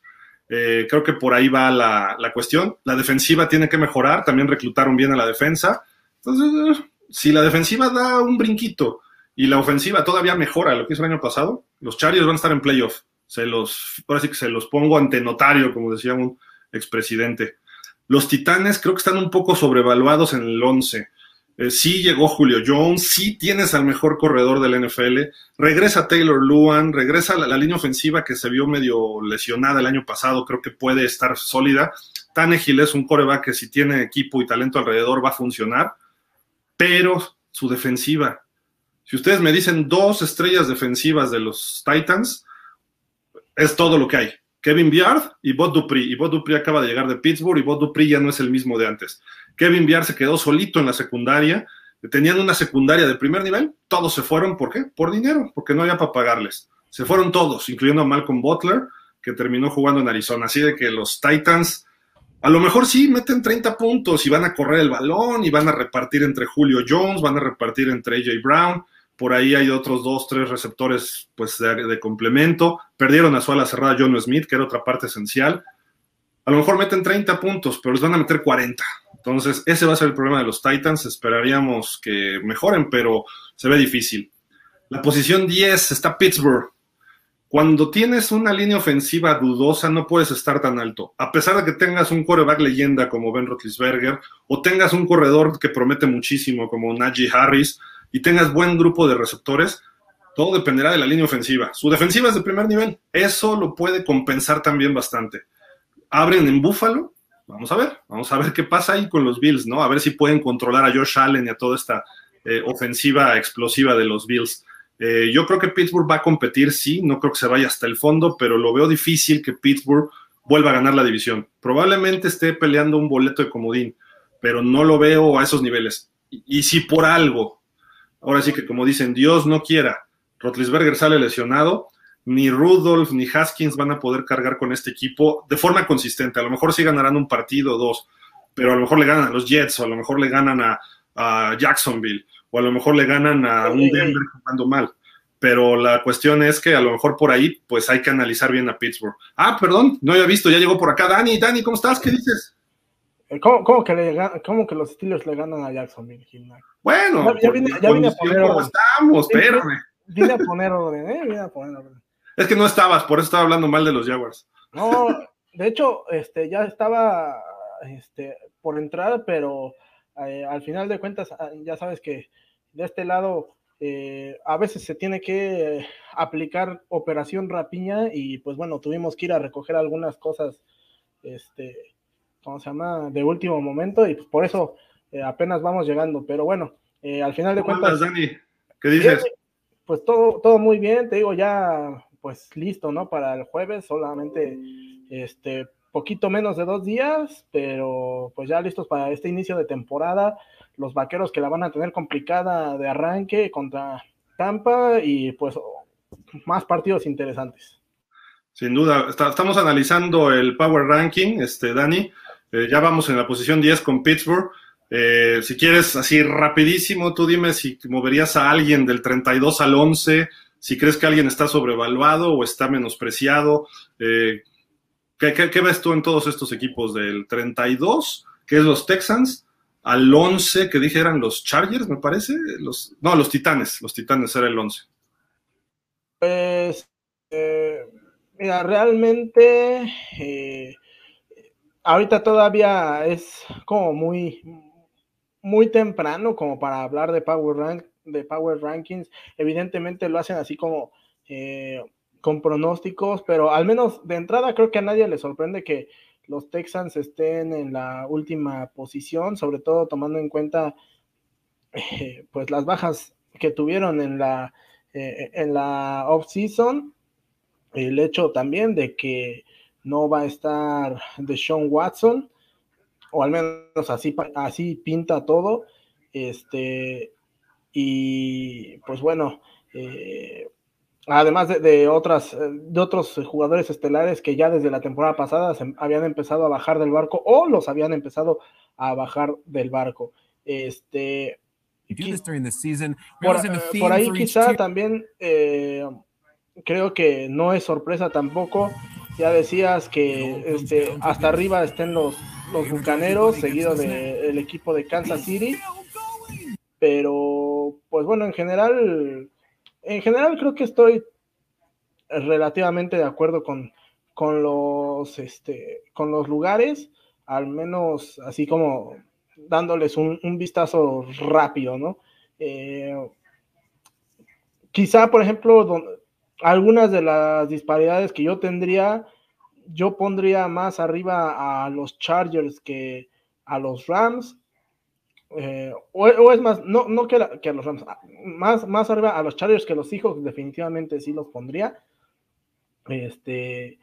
Eh, creo que por ahí va la, la, cuestión. La defensiva tiene que mejorar, también reclutaron bien a la defensa. Entonces, si la defensiva da un brinquito y la ofensiva todavía mejora lo que hizo el año pasado, los Chargers van a estar en playoff. Se los, ahora sí que se los pongo ante notario, como decía un expresidente. Los Titanes creo que están un poco sobrevaluados en el 11. Eh, sí llegó Julio Jones, sí tienes al mejor corredor del NFL, regresa Taylor Luan, regresa la, la, línea ofensiva que se vio medio lesionada el año pasado, creo que puede estar sólida. Tannehill es un coreback que si tiene equipo y talento alrededor va a funcionar, pero su defensiva, si ustedes me dicen dos estrellas defensivas de los Titans, es todo lo que hay. Kevin Biard y Bob Dupri. Y Bob Dupri acaba de llegar de Pittsburgh y Bob Dupri ya no es el mismo de antes. Kevin Biard se quedó solito en la secundaria. Tenían una secundaria de primer nivel. Todos se fueron. ¿Por qué? Por dinero, porque no había para pagarles. Se fueron todos, incluyendo a Malcolm Butler, que terminó jugando en Arizona. Así de que los Titans a lo mejor sí meten 30 puntos y van a correr el balón y van a repartir entre Julio Jones, van a repartir entre AJ Brown, por ahí hay otros dos, tres receptores pues, de, complemento. Perdieron a su ala cerrada John Smith, que era otra parte esencial. A lo mejor meten 30 puntos, pero les van a meter 40. Entonces, ese va a ser el problema de los Titans. Esperaríamos que mejoren, pero se ve difícil. La posición 10 está Pittsburgh. Cuando tienes una línea ofensiva dudosa, no puedes estar tan alto. A pesar de que tengas un coreback leyenda como Ben Roethlisberger, o tengas un corredor que promete muchísimo como Najee Harris, y tengas buen grupo de receptores, todo dependerá de la línea ofensiva. Su defensiva es de primer nivel. Eso lo puede compensar también bastante. Abren en Búfalo. Vamos a ver, vamos a ver qué pasa ahí con los Bills, ¿no? A ver si pueden controlar a Josh Allen y a toda esta eh, ofensiva explosiva de los Bills. Eh, yo creo que Pittsburgh va a competir, sí, no creo que se vaya hasta el fondo, pero lo veo difícil que Pittsburgh vuelva a ganar la división. Probablemente esté peleando un boleto de comodín, pero no lo veo a esos niveles. y si por algo ahora sí que como dicen, Dios no quiera, Rotlisberger sale lesionado, ni Rudolph ni Haskins van a poder cargar con este equipo de forma consistente. A lo mejor sí ganarán un partido o dos, pero a lo mejor le ganan a los Jets, o a lo mejor le ganan a, Jacksonville, o a lo mejor le ganan a un Denver jugando mal. Pero la cuestión es que a lo mejor por ahí, pues hay que analizar bien a Pittsburgh. Ah, perdón, no había visto, ya llegó por acá. Dani, Dani, ¿cómo estás? ¿Qué dices? ¿Cómo, que, le, cómo que los Steelers le ganan a Jacksonville, bueno, ya, vine, ya vine a poner orden. Estamos, espérame. Vine a poner orden, ¿eh? Vine a poner orden. Es que no estabas, por eso estaba hablando mal de los Jaguars. No, de hecho, este, ya estaba este, por entrar, pero eh, al final de cuentas, ah, ya sabes que de este lado eh, a veces se tiene que aplicar operación rapiña y pues bueno, tuvimos que ir a recoger algunas cosas, este, ¿cómo se llama? De último momento y pues por eso eh, apenas vamos llegando, pero bueno, eh, al final de cuentas... Dani? ¿Qué dices? pues todo, todo muy bien, te digo, ya pues listo, ¿no? Para el jueves, solamente este poquito menos de dos días, pero pues ya listos para este inicio de temporada. Los vaqueros que la van a tener complicada de arranque contra Tampa y pues más partidos interesantes. Sin duda, estamos analizando el Power Ranking, este Dani. Eh, ya vamos en la posición 10 con Pittsburgh. Eh, si quieres, así rapidísimo, tú dime si moverías a alguien del 32 al 11, si crees que alguien está sobrevaluado o está menospreciado. Eh, ¿qué, ves tú en todos estos equipos? Del 32, que es los Texans, al 11, que dije eran los Chargers, me parece. Los, no, los Titanes, los Titanes era el 11. Pues, mira, realmente, ahorita todavía es como muy, muy temprano como para hablar de Power, Rank, de Power Rankings. Evidentemente lo hacen así como eh, con pronósticos, pero al menos de entrada creo que a nadie le sorprende que los Texans estén en la última posición, sobre todo tomando en cuenta eh, pues las bajas que tuvieron en la eh, en la off season, el hecho también de que no va a estar de Sean Watson, o al menos así, así pinta todo. Este, y pues bueno, eh, además de, otras, de otros jugadores estelares que ya desde la temporada pasada se habían empezado a bajar del barco o los habían empezado a bajar del barco. Este, por, por, ahí quizá también eh, creo que no es sorpresa tampoco. Ya decías que este, hasta arriba estén los, los bucaneros, seguido del equipo de Kansas City. Pero, pues bueno, en general, en general creo que estoy relativamente de acuerdo con, con los este, con los lugares, al menos así como dándoles un, vistazo rápido, ¿no? Eh, quizá, por ejemplo, algunas de las disparidades que yo tendría, yo pondría más arriba a los Chargers que a los Rams, eh, o, es más, no, no que, a los Rams, más, más arriba a los Chargers que los Seahawks, definitivamente sí los pondría. Este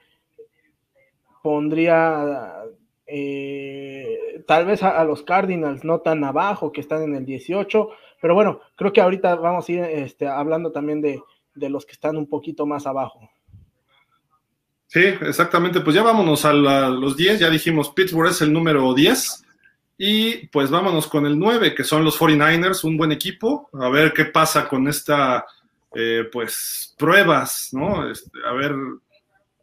pondría eh, tal vez a, los Cardinals no tan abajo, que están en el 18, pero bueno, creo que ahorita vamos a ir este, hablando también de, de los que están un poquito más abajo. Sí, exactamente. Pues ya vámonos a los 10. Ya dijimos, Pittsburgh es el número 10. Y pues vámonos con el 9, que son los 49ers, un buen equipo. A ver qué pasa con esta, eh, pues, pruebas, ¿no? Este, a ver,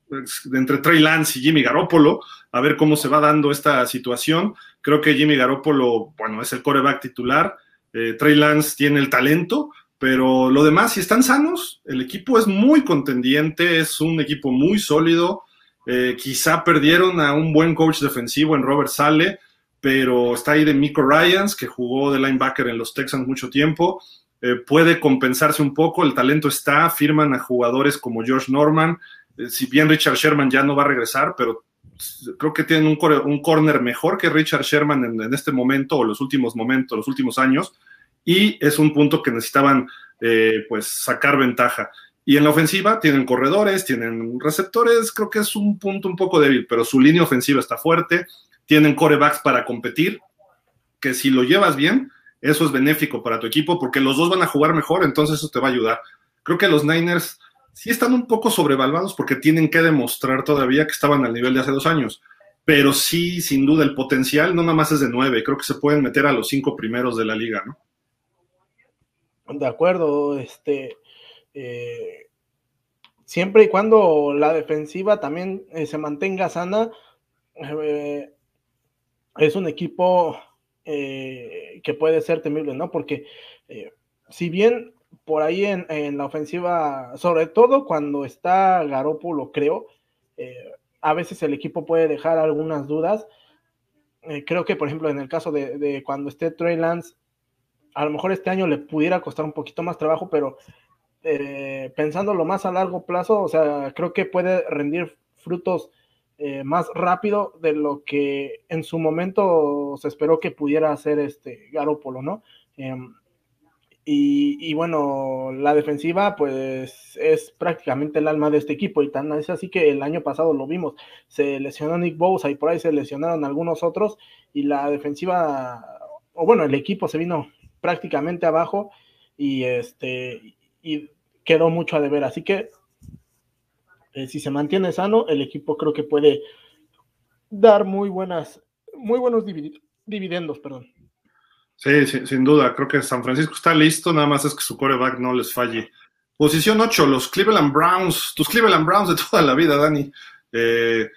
pues, entre Trey Lance y Jimmy Garoppolo, a ver cómo se va dando esta situación. Creo que Jimmy Garoppolo, bueno, es el coreback titular. Eh, Trey Lance tiene el talento, pero lo demás, si están sanos, el equipo es muy contendiente, es un equipo muy sólido. Eh, quizá perdieron a un buen coach defensivo en Robert Sale, pero está ahí de Miko Ryans, que jugó de linebacker en los Texans mucho tiempo. Eh, puede compensarse un poco, el talento está, firman a jugadores como George Norman, eh, si bien Richard Sherman ya no va a regresar, pero creo que tienen un, corner mejor que Richard Sherman en, este momento o los últimos momentos, los últimos años y es un punto que necesitaban eh, pues sacar ventaja. Y en la ofensiva tienen corredores, tienen receptores, creo que es un punto un poco débil, pero su línea ofensiva está fuerte, tienen corebacks para competir, que si lo llevas bien, eso es benéfico para tu equipo porque los dos van a jugar mejor, entonces eso te va a ayudar. Creo que los Niners sí están un poco sobrevaluados porque tienen que demostrar todavía que estaban al nivel de hace dos años, pero sí, sin duda, el potencial no nada más es de nueve, creo que se pueden meter a los cinco primeros de la liga, ¿no? De acuerdo, este, eh, siempre y cuando la defensiva también eh, se mantenga sana, eh, es un equipo que puede ser temible, ¿no? Porque si bien por ahí en, en, la ofensiva, sobre todo cuando está Garoppolo, creo, a veces el equipo puede dejar algunas dudas. creo que, por ejemplo, en el caso de, de cuando esté Trey Lance, a lo mejor este año le pudiera costar un poquito más trabajo, pero eh, pensándolo más a largo plazo, o sea, creo que puede rendir frutos eh, más rápido de lo que en su momento se esperó que pudiera hacer este Garópolo, ¿no? Em, Y, bueno, la defensiva pues es prácticamente el alma de este equipo y tan es así que el año pasado lo vimos, se lesionó Nick Bosa y por ahí se lesionaron algunos otros y la defensiva, o bueno, el equipo se vino prácticamente abajo y este y quedó mucho a deber, así que eh, si se mantiene sano, el equipo creo que puede dar muy buenas, muy buenos dividendos, perdón. Sí, sin duda. Creo que San Francisco está listo, nada más es que su coreback no les falle. Posición 8, los Cleveland Browns, tus Cleveland Browns de toda la vida, Dani. Eh,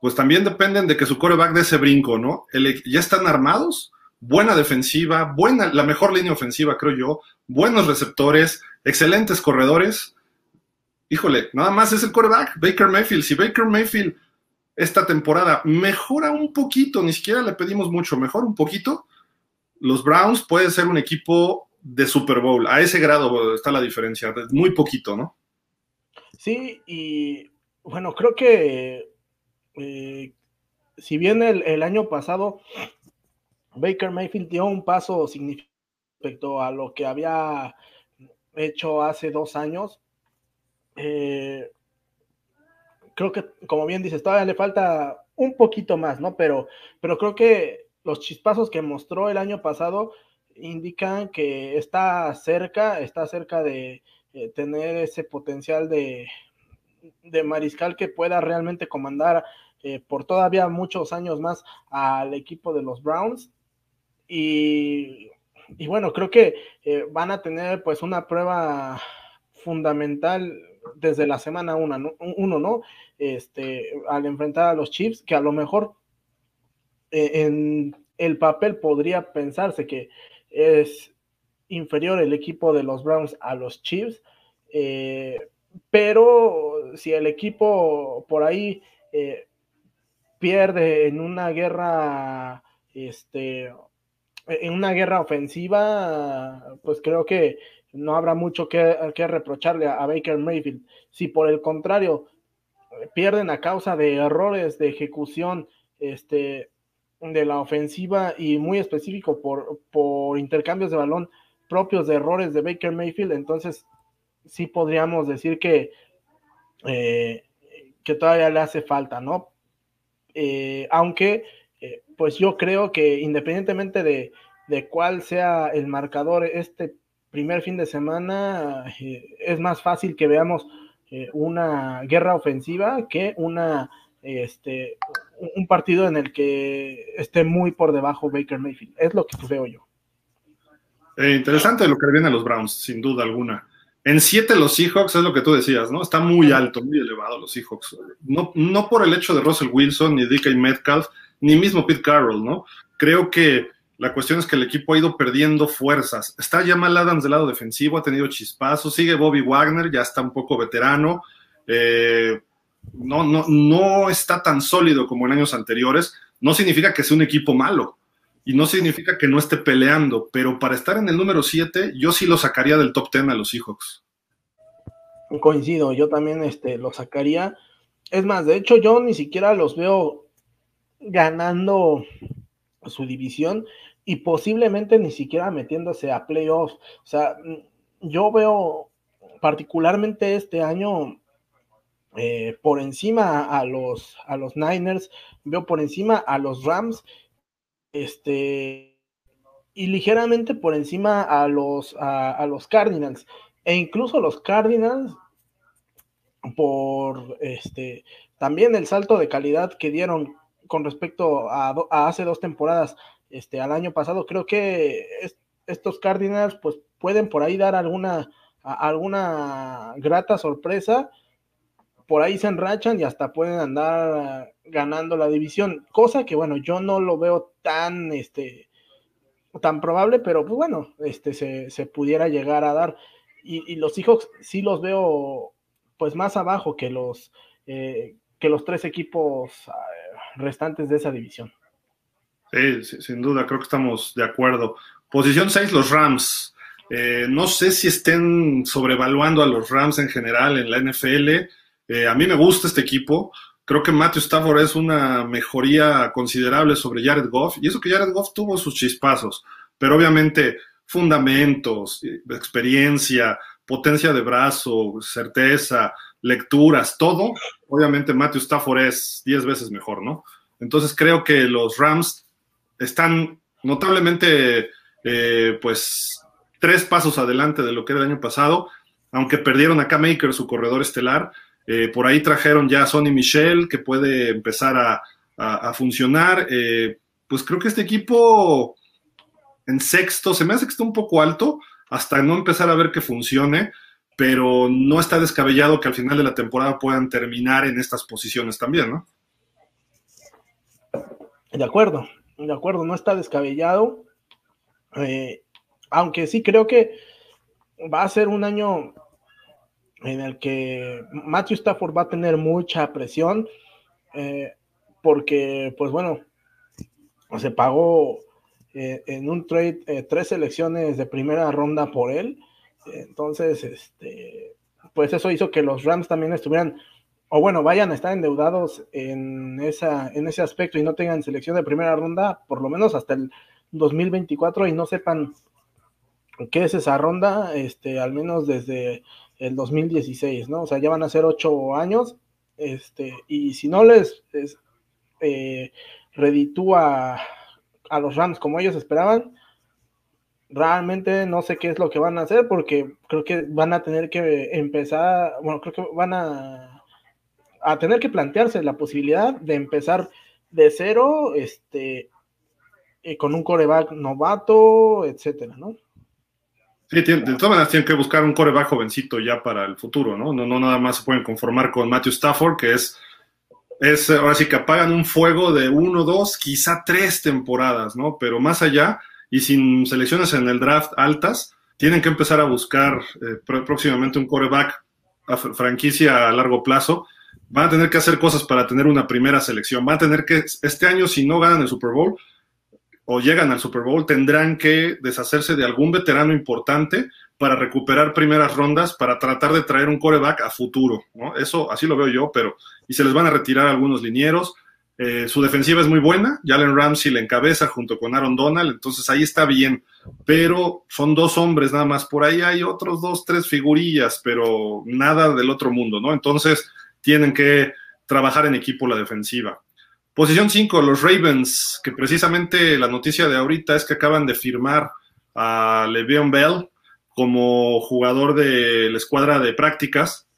pues también dependen de que su coreback dé ese brinco, ¿no? ya están armados, buena defensiva, buena, la mejor línea ofensiva, creo yo, buenos receptores, excelentes corredores. Híjole, nada más es el coreback, Baker Mayfield. Si Baker Mayfield esta temporada mejora un poquito, ni siquiera le pedimos mucho, mejora un poquito, los Browns pueden ser un equipo de Super Bowl. A ese grado está la diferencia, muy poquito, ¿no? Sí, y bueno, creo que eh, si bien el, año pasado Baker Mayfield dio un paso significativo respecto a lo que había hecho hace dos años, eh, creo que, como bien dices, todavía le falta un poquito más, ¿no? Pero, pero creo que los chispazos que mostró el año pasado indican que está cerca, está cerca de eh, tener ese potencial de, mariscal que pueda realmente comandar eh, por todavía muchos años más al equipo de los Browns. Y, bueno, creo que eh, van a tener pues una prueba fundamental desde la semana 1, ¿no? Uno, ¿no? Este, al enfrentar a los Chiefs, que a lo mejor eh, en el papel podría pensarse que es inferior el equipo de los Browns a los Chiefs, eh, pero si el equipo por ahí pierde en una guerra, este, en una guerra ofensiva, pues creo que no habrá mucho que, reprocharle a, Baker Mayfield. Si por el contrario pierden a causa de errores de ejecución, este, de la ofensiva y muy específico por, por intercambios de balón propios de errores de Baker Mayfield, entonces sí podríamos decir que, eh, que todavía le hace falta, ¿no? Eh, aunque, eh, pues yo creo que independientemente de, de, cuál sea el marcador este primer fin de semana, es más fácil que veamos una guerra ofensiva que una este, un partido en el que esté muy por debajo Baker Mayfield. Es lo que veo yo. Eh, interesante lo que viene a los Browns, sin duda alguna. En siete los Seahawks es lo que tú decías, ¿no? Está muy alto, muy elevado los Seahawks. No, no por el hecho de Russell Wilson, ni DK Metcalf, ni mismo Pete Carroll, ¿no? Creo que la cuestión es que el equipo ha ido perdiendo fuerzas. Está Jamal Adams del lado defensivo, ha tenido chispazos, sigue Bobby Wagner, ya está un poco veterano. Eh, no, no, no está tan sólido como en años anteriores, no significa que sea un equipo malo y no significa que no esté peleando, pero para estar en el número 7, yo sí lo sacaría del top 10 a los Seahawks. Coincido, yo también este, lo sacaría. Es más, de hecho, yo ni siquiera los veo ganando su división y posiblemente ni siquiera metiéndose a playoffs. O sea, yo veo particularmente este año eh, por encima a los, a los Niners, veo por encima a los Rams, este, y ligeramente por encima a los, a, los Cardinals, e incluso los Cardinals, por este, también el salto de calidad que dieron con respecto a, hace dos temporadas, este, al año pasado, creo que estos Cardinals pues pueden por ahí dar alguna, alguna grata sorpresa por ahí se enrachan y hasta pueden andar ganando la división, cosa que bueno, yo no lo veo tan, este, tan probable, pero pues bueno, este, se, pudiera llegar a dar. Y, los Seahawks sí los veo pues más abajo que los, eh, que los tres equipos ah, restantes de esa división. Sí, sin duda, creo que estamos de acuerdo. Posición 6, los Rams. Eh, no sé si estén sobrevaluando a los Rams en general en la NFL eh, a mí me gusta este equipo. Creo que Matthew Stafford es una mejoría considerable sobre Jared Goff. Y eso que Jared Goff tuvo sus chispazos. Pero obviamente fundamentos, experiencia, potencia de brazo, certeza, lecturas, todo, obviamente Matthew Stafford es 10 veces mejor, ¿no? Entonces creo que los Rams están notablemente, eh, pues, tres pasos adelante de lo que era el año pasado, aunque perdieron a Cam Maker, su corredor estelar. Eh, por ahí trajeron ya a Sonny Michel, que puede empezar a, funcionar. Eh, pues creo que este equipo en sexto, se me hace que está un poco alto, hasta no empezar a ver que funcione, pero no está descabellado que al final de la temporada puedan terminar en estas posiciones también, ¿no? De acuerdo, de acuerdo, no está descabellado. Eh, aunque sí creo que va a ser un año en el que Matthew Stafford va a tener mucha presión, eh, porque, pues bueno, se pagó eh, en un trade tres selecciones de primera ronda por él. Entonces, este, pues eso hizo que los Rams también estuvieran o bueno, vayan a estar endeudados en, esa, en ese aspecto y no tengan selección de primera ronda, por lo menos hasta el 2024 y no sepan qué es esa ronda, este, al menos desde el 2016, ¿no? O sea, ya van a ser ocho años, este, y si no les, eh, reditúa a los Rams como ellos esperaban, realmente no sé qué es lo que van a hacer porque creo que van a tener que empezar, bueno, creo que van a a tener que plantearse la posibilidad de empezar de cero, este, eh, con un coreback novato, etcétera, ¿no? Sí, de todas maneras tienen que buscar un coreback jovencito ya para el futuro, ¿no? ¿no? No nada más se pueden conformar con Matthew Stafford, que es, es ahora sí que apagan un fuego de uno, dos, quizá tres temporadas, ¿no? Pero más allá, y sin selecciones en el draft altas, tienen que empezar a buscar eh, próximamente un coreback a franquicia a largo plazo van a tener que hacer cosas para tener una primera selección. Van a tener que, este año, si no ganan el Super Bowl o llegan al Super Bowl, tendrán que deshacerse de algún veterano importante para recuperar primeras rondas, para tratar de traer un coreback a futuro. ¿no? Eso así lo veo yo, pero y se les van a retirar algunos linieros. Eh, su defensiva es muy buena, Jalen Ramsey le encabeza junto con Aaron Donald, entonces ahí está bien, pero son dos hombres nada más, por ahí hay otros dos, tres figurillas, pero nada del otro mundo, ¿no? Entonces, tienen que trabajar en equipo la defensiva. Posición 5, los Ravens, que precisamente la noticia de ahorita es que acaban de firmar a Le'Veon Bell como jugador de la escuadra de prácticas.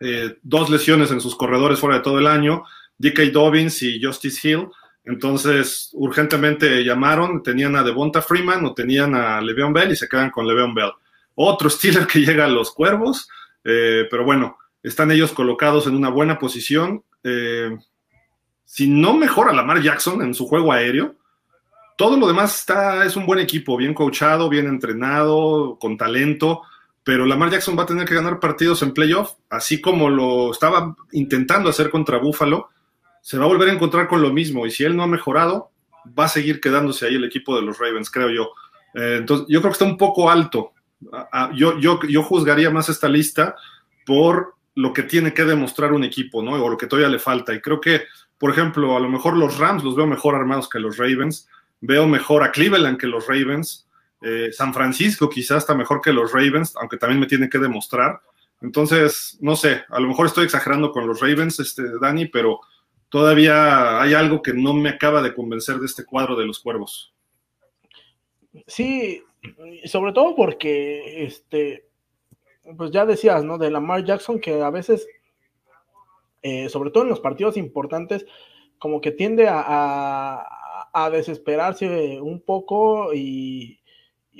Eh, dos lesiones en sus corredores fuera de todo el año, DK Dobbins y Justice Hill. Entonces, urgentemente llamaron, tenían a Devonta Freeman o tenían a Le'Veon Bell y se quedan con Le'Veon Bell. Otro Steeler que llega a los cuervos, eh, pero bueno, están ellos colocados en una buena posición. Eh, si no mejora Lamar Jackson en su juego aéreo, todo lo demás está, es un buen equipo, bien coachado, bien entrenado, con talento, pero Lamar Jackson va a tener que ganar partidos en playoff, así como lo estaba intentando hacer contra Buffalo, se va a volver a encontrar con lo mismo, y si él no ha mejorado, va a seguir quedándose ahí el equipo de los Ravens, creo yo. Eh, entonces, yo creo que está un poco alto. Ah, ah, yo, yo, yo juzgaría más esta lista por lo que tiene que demostrar un equipo, ¿no? O lo que todavía le falta. Y creo que, por ejemplo, a lo mejor los Rams los veo mejor armados que los Ravens, veo mejor a Cleveland que los Ravens, eh, San Francisco quizás está mejor que los Ravens, aunque también me tiene que demostrar. Entonces, no sé, a lo mejor estoy exagerando con los Ravens, este, Dani, pero todavía hay algo que no me acaba de convencer de este cuadro de los cuervos. Sí, sobre todo porque este, pues ya decías, ¿no? De Lamar Jackson, que a veces, eh, sobre todo en los partidos importantes, como que tiende a, desesperarse un poco y,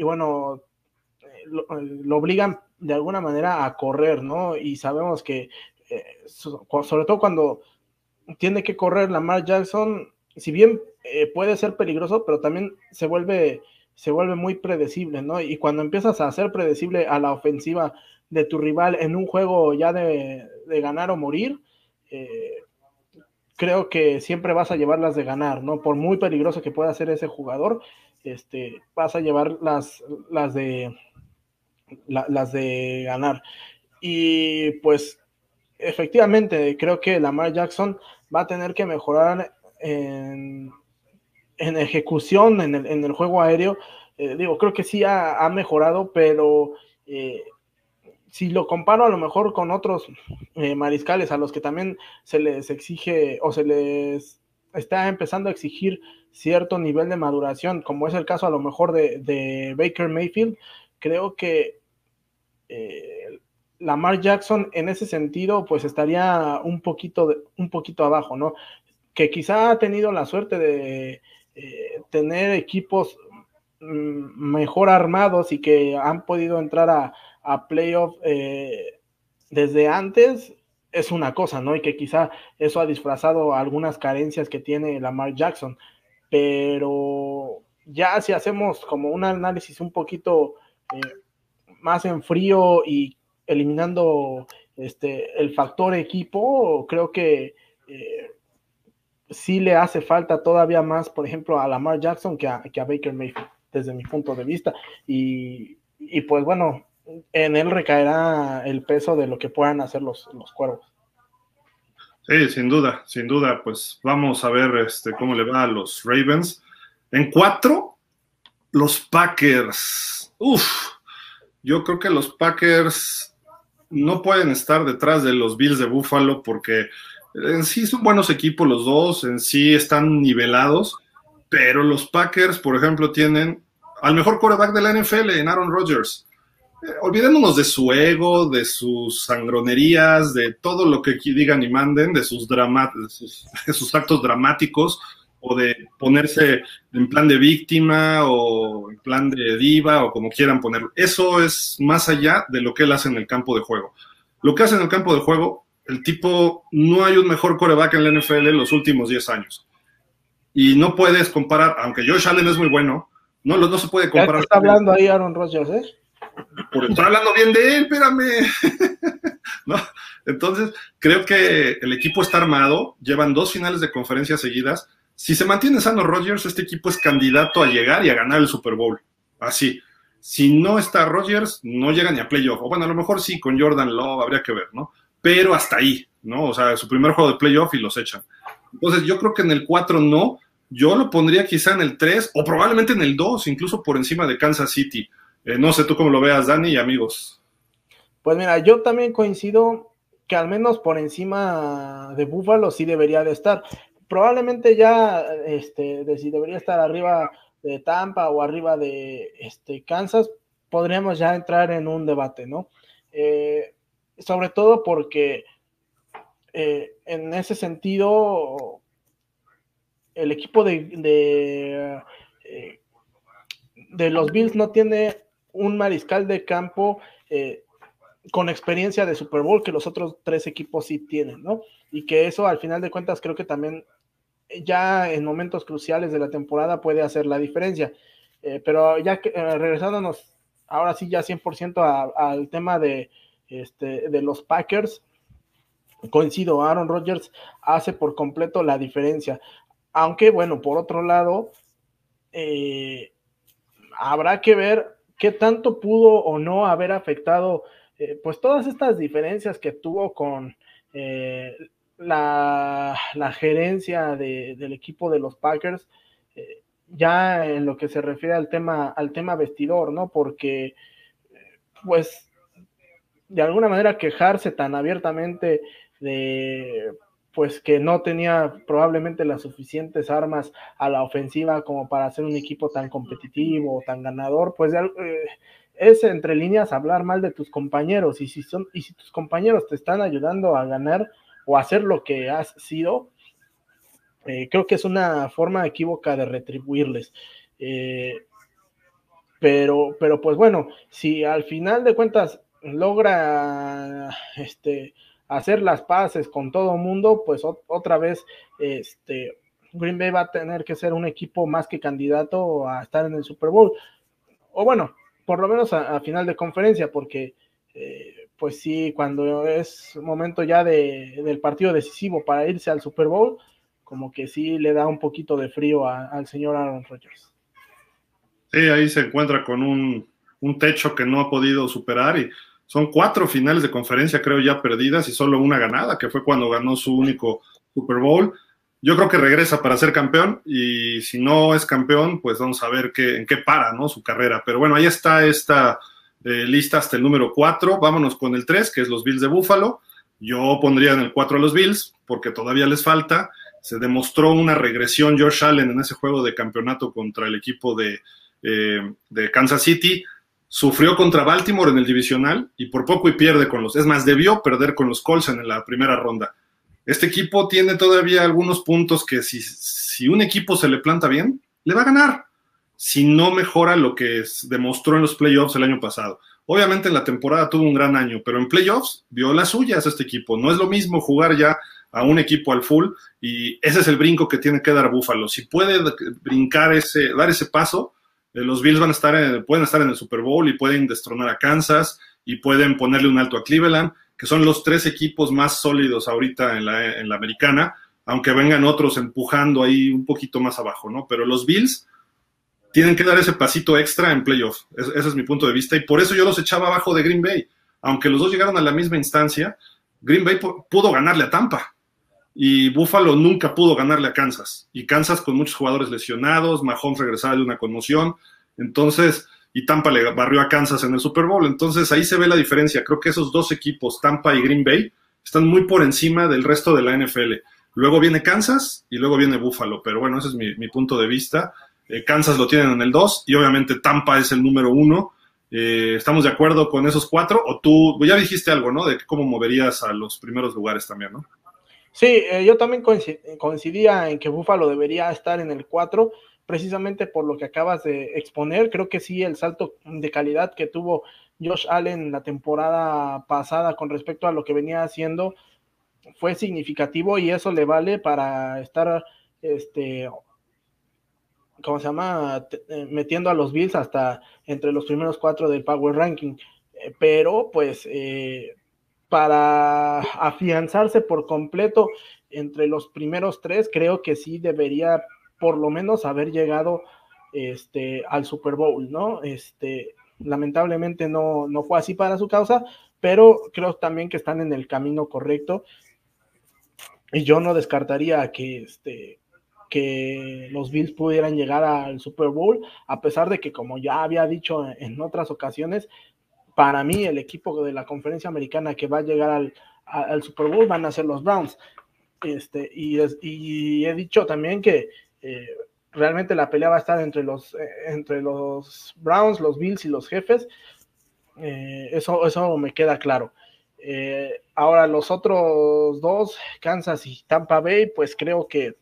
bueno, eh, lo, obligan de alguna manera a correr, ¿no? Y sabemos que, eh, sobre todo cuando tiene que correr Lamar Jackson, si bien puede ser peligroso, pero también se vuelve se vuelve muy predecible, ¿no? Y cuando empiezas a ser predecible a la ofensiva de tu rival en un juego ya de, ganar o morir, eh, creo que siempre vas a llevarlas de ganar, ¿no? Por muy peligroso que pueda ser ese jugador, este, vas a llevar las, las de las de ganar. Y pues efectivamente, creo que Lamar Jackson va a tener que mejorar en, en ejecución en el, en el, juego aéreo. Eh, digo, creo que sí ha, mejorado, pero eh, si lo comparo a lo mejor con otros eh, mariscales a los que también se les exige o se les está empezando a exigir cierto nivel de maduración, como es el caso a lo mejor de, Baker Mayfield, creo que Lamar Jackson en ese sentido pues estaría un poquito, un poquito abajo, ¿no? Que quizá ha tenido la suerte de eh, tener equipos mm, mejor armados y que han podido entrar a, a playoff eh, desde antes es una cosa, ¿no? Y que quizá eso ha disfrazado algunas carencias que tiene Lamar Jackson. Pero ya si hacemos como un análisis un poquito eh, más en frío y eliminando este, el factor equipo, creo que eh, sí le hace falta todavía más, por ejemplo, a Lamar Jackson que a, que a Baker Mayfield, desde mi punto de vista. Y, y pues bueno, en él recaerá el peso de lo que puedan hacer los, los cuervos. Sí, sin duda, sin duda, pues vamos a ver este, cómo le va a los Ravens. En cuatro, los Packers. Uf, yo creo que los Packers no pueden estar detrás de los Bills de Buffalo porque en sí son buenos equipos los dos, en sí están nivelados, pero los Packers, por ejemplo, tienen al mejor quarterback de la NFL en Aaron Rodgers. Eh, olvidémonos de su ego, de sus sangronerías, de todo lo que digan y manden, de sus, de sus, actos dramáticos, o de ponerse en plan de víctima o en plan de diva o como quieran ponerlo. Eso es más allá de lo que él hace en el campo de juego. Lo que hace en el campo de juego, el tipo, no hay un mejor coreback en la NFL en los últimos 10 años. Y no puedes comparar, aunque Josh Allen es muy bueno, no, no se puede comparar. está hablando ahí Aaron Rodgers, ¿eh? por estar hablando bien de él, espérame. ¿No? Entonces, creo que el equipo está armado, llevan dos finales de conferencia seguidas. Si se mantiene sano Rodgers, este equipo es candidato a llegar y a ganar el Super Bowl. Así. Si no está Rodgers, no llega ni a playoff. O bueno, a lo mejor sí, con Jordan Love habría que ver, ¿no? Pero hasta ahí, ¿no? O sea, su primer juego de playoff y los echan. Entonces, yo creo que en el 4 no. Yo lo pondría quizá en el 3 o probablemente en el 2, incluso por encima de Kansas City. Eh, no sé tú cómo lo veas, Dani y amigos. Pues mira, yo también coincido que al menos por encima de Búfalo sí debería de estar. Probablemente ya, este, de si debería estar arriba de Tampa o arriba de este, Kansas, podríamos ya entrar en un debate, ¿no? Eh, sobre todo porque eh, en ese sentido el equipo de, de, de, los Bills no tiene un mariscal de campo eh, con experiencia de Super Bowl que los otros tres equipos sí tienen, ¿no? Y que eso al final de cuentas creo que también ya en momentos cruciales de la temporada puede hacer la diferencia. Eh, pero ya que, eh, regresándonos ahora sí ya 100% al tema de, este, de los Packers, coincido, Aaron Rodgers hace por completo la diferencia. Aunque bueno, por otro lado, habrá que ver qué tanto pudo o no haber afectado eh, pues todas estas diferencias que tuvo con eh, la, gerencia del equipo de los Packers, eh, ya en lo que se refiere al tema, al tema vestidor, ¿no? Porque, pues, de alguna manera quejarse tan abiertamente de pues que no tenía probablemente las suficientes armas a la ofensiva como para hacer un equipo tan competitivo o tan ganador, pues eh, es entre líneas hablar mal de tus compañeros y si son y si tus compañeros te están ayudando a ganar o hacer lo que has sido, eh, creo que es una forma equívoca de retribuirles. Eh, pero, pero pues bueno, si al final de cuentas logra este hacer las paces con todo mundo, pues otra vez este, Green Bay va a tener que ser un equipo más que candidato a estar en el Super Bowl. O bueno, por lo menos a, final de conferencia, porque eh, pues sí, cuando es momento ya de, del partido decisivo para irse al Super Bowl, como que sí le da un poquito de frío al señor Aaron Rodgers. Sí, ahí se encuentra con un, un techo que no ha podido superar y son cuatro finales de conferencia, creo, ya perdidas y solo una ganada, que fue cuando ganó su único Super Bowl. yo creo que regresa para ser campeón y si no es campeón, pues vamos a ver qué, en qué para ¿no? su carrera. Pero bueno, ahí está esta eh, lista hasta el número 4. Vámonos con el 3, que es los Bills de Buffalo. Yo pondría en el 4 a los Bills porque todavía les falta. Se demostró una regresión George Allen en ese juego de campeonato contra el equipo de, eh, de Kansas City. Sufrió contra Baltimore en el divisional y por poco y pierde con los. Es más, debió perder con los Colts en la primera ronda este equipo tiene todavía algunos puntos que si, si un equipo se le planta bien, le va a ganar. Si no mejora lo que demostró en los playoffs el año pasado. Obviamente en la temporada tuvo un gran año, pero en playoffs vio las suyas este equipo. No es lo mismo jugar ya a un equipo al full y ese es el brinco que tiene que dar Búfalo. Si puede brincar ese, dar ese paso, eh, los Bills van a estar pueden estar en el Super Bowl y pueden destronar a Kansas y pueden ponerle un alto a Cleveland que son los tres equipos más sólidos ahorita en la, en la americana, aunque vengan otros empujando ahí un poquito más abajo, ¿no? Pero los Bills tienen que dar ese pasito extra en playoff. ese es mi punto de vista y por eso yo los echaba abajo de Green Bay. Aunque los dos llegaron a la misma instancia, Green Bay pudo ganarle a Tampa y Buffalo nunca pudo ganarle a Kansas. Y Kansas con muchos jugadores lesionados, Mahomes regresaba de una conmoción. Entonces, y Tampa le barrió a Kansas en el Super Bowl. Entonces ahí se ve la diferencia. Creo que esos dos equipos, Tampa y Green Bay, están muy por encima del resto de la NFL. Luego viene Kansas y luego viene Buffalo, pero bueno, ese es mi, punto de vista. Eh, Kansas lo tienen en el 2 y obviamente Tampa es el número 1. Eh, ¿Estamos de acuerdo con esos cuatro? O tú, ya dijiste algo, ¿no? De cómo moverías a los primeros lugares también, ¿no? Sí, eh, yo también coincidía en que Buffalo debería estar en el 4 precisamente por lo que acabas de exponer. Creo que sí, el salto de calidad que tuvo Josh Allen la temporada pasada con respecto a lo que venía haciendo fue significativo y eso le vale para estar, este, ¿cómo se llama? Eh, metiendo a los Bills hasta entre los primeros cuatro del Power Ranking. Eh, pero pues eh, para afianzarse por completo entre los primeros tres, creo que sí debería por lo menos haber llegado este, al Super Bowl, ¿no? Este, lamentablemente no, no fue así para su causa, pero creo también que están en el camino correcto. Y yo no descartaría que, este, que los Bills pudieran llegar al Super Bowl, a pesar de que, como ya había dicho en otras ocasiones, para mí el equipo de la conferencia americana que va a llegar al, al Super Bowl van a ser los Browns. Este, y, y he dicho también que eh, realmente la pelea va a estar entre los, eh, entre los Browns, los Bills y los jefes. Eh, eso, eso me queda claro. ahora, los otros dos, Kansas y Tampa Bay, pues creo que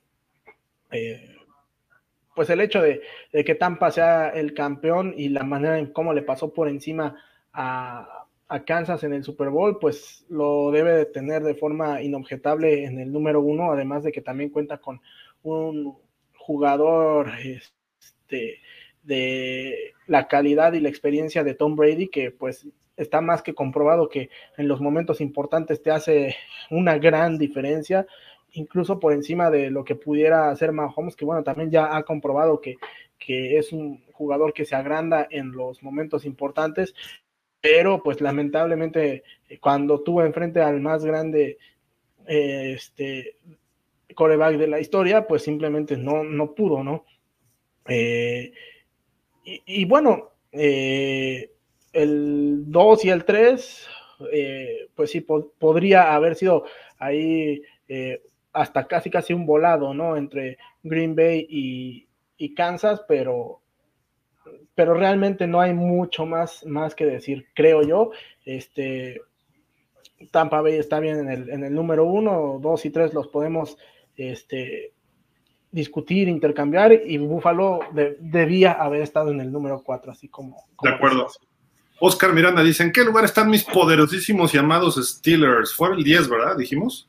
pues el hecho de, que Tampa sea el campeón y la manera en cómo le pasó por encima a, a, Kansas en el Super Bowl, pues lo debe de tener de forma inobjetable en el número uno, además de que también cuenta con un, jugador este, de la calidad y la experiencia de Tom Brady, que pues está más que comprobado que en los momentos importantes te hace una gran diferencia, incluso por encima de lo que pudiera hacer Mahomes, que bueno, también ya ha comprobado que, que es un jugador que se agranda en los momentos importantes, pero pues lamentablemente cuando tuvo enfrente al más grande eh, este, coreback de la historia, pues simplemente no, no pudo, ¿no? Eh, y, bueno, eh, el 2 y el 3, eh, pues sí, podría haber sido ahí hasta casi casi un volado, ¿no? Entre Green Bay y, y, Kansas, pero, pero realmente no hay mucho más, más que decir, creo yo. Este, Tampa Bay está bien en el, en el número 1, 2 y 3 los podemos este, discutir, intercambiar, y Buffalo debía haber estado en el número 4, así como... de acuerdo. Oscar Miranda dice, ¿en qué lugar están mis poderosísimos llamados Steelers? Fue el 10, ¿verdad? Dijimos.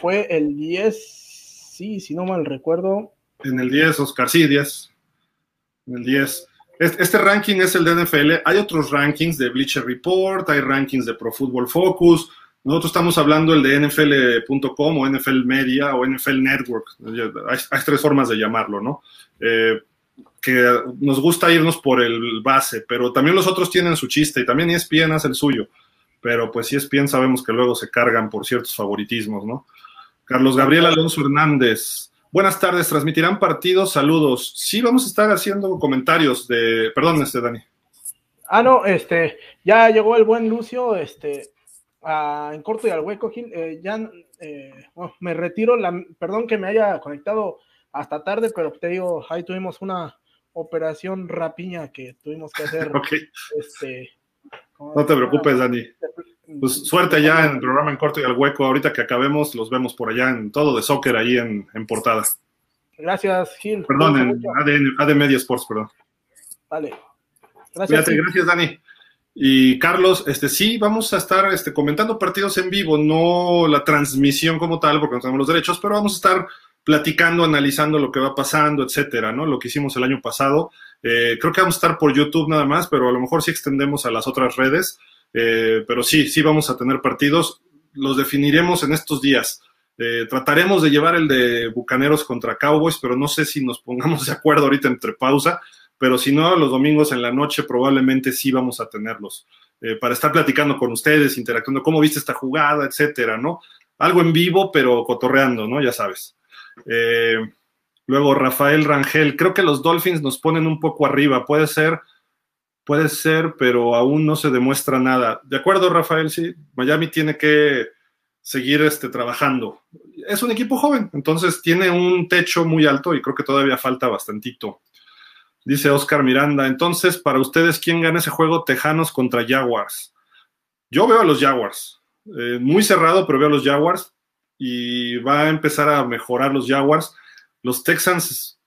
Fue el 10, sí, si no mal recuerdo. En el 10, Oscar, sí, 10. En el 10. Este ranking es el de NFL. Hay otros rankings de Bleacher Report, hay rankings de Pro Football Focus, nosotros estamos hablando el de NFL.com o NFL Media o NFL Network. Hay, tres formas de llamarlo, ¿no? Eh, que nos gusta irnos por el base, pero también los otros tienen su chiste y también ESPN hace el suyo. Pero pues ESPN sabemos que luego se cargan por ciertos favoritismos, ¿no? Carlos Gabriel Alonso Hernández. Buenas tardes, transmitirán partidos, saludos. Sí, vamos a estar haciendo comentarios de. Perdón, este Dani. Ah, no, este, ya llegó el buen Lucio, este, en corto y al hueco, Gil. Eh, ya eh, me retiro, la, perdón que me haya conectado hasta tarde, pero te digo, ahí tuvimos una operación rapiña que tuvimos que hacer. este, no te preocupes, Dani. Pues suerte ya en el programa en corto y al hueco. Ahorita que acabemos, los vemos por allá en todo de soccer ahí en, en portada. Gracias, Gil. Perdón, en AD, AD, Media Sports, perdón. Vale. Gracias. gracias, Dani. Y Carlos, este sí, vamos a estar este, comentando partidos en vivo, no la transmisión como tal, porque no tenemos los derechos, pero vamos a estar platicando, analizando lo que va pasando, etcétera, ¿no? Lo que hicimos el año pasado. Eh, creo que vamos a estar por YouTube nada más, pero a lo mejor sí extendemos a las otras redes. Eh, pero sí, sí vamos a tener partidos. Los definiremos en estos días. Eh, trataremos de llevar el de Bucaneros contra Cowboys, pero no sé si nos pongamos de acuerdo ahorita entre pausa pero si no, los domingos en la noche probablemente sí vamos a tenerlos para estar platicando con ustedes, interactuando, cómo viste esta jugada, etcétera, ¿no? Algo en vivo, pero cotorreando, ¿no? Ya sabes. Eh, luego, Rafael Rangel, creo que los Dolphins nos ponen un poco arriba, puede ser, puede ser, pero aún no se demuestra nada. De acuerdo, Rafael, sí, Miami tiene que seguir este, trabajando. Es un equipo joven, entonces tiene un techo muy alto y creo que todavía falta bastantito. Dice Oscar Miranda, entonces, para ustedes, ¿quién gana ese juego Tejanos contra Jaguars? Yo veo a los Jaguars, eh, muy cerrado, pero veo a los Jaguars y va a empezar a mejorar los Jaguars. Los Texans,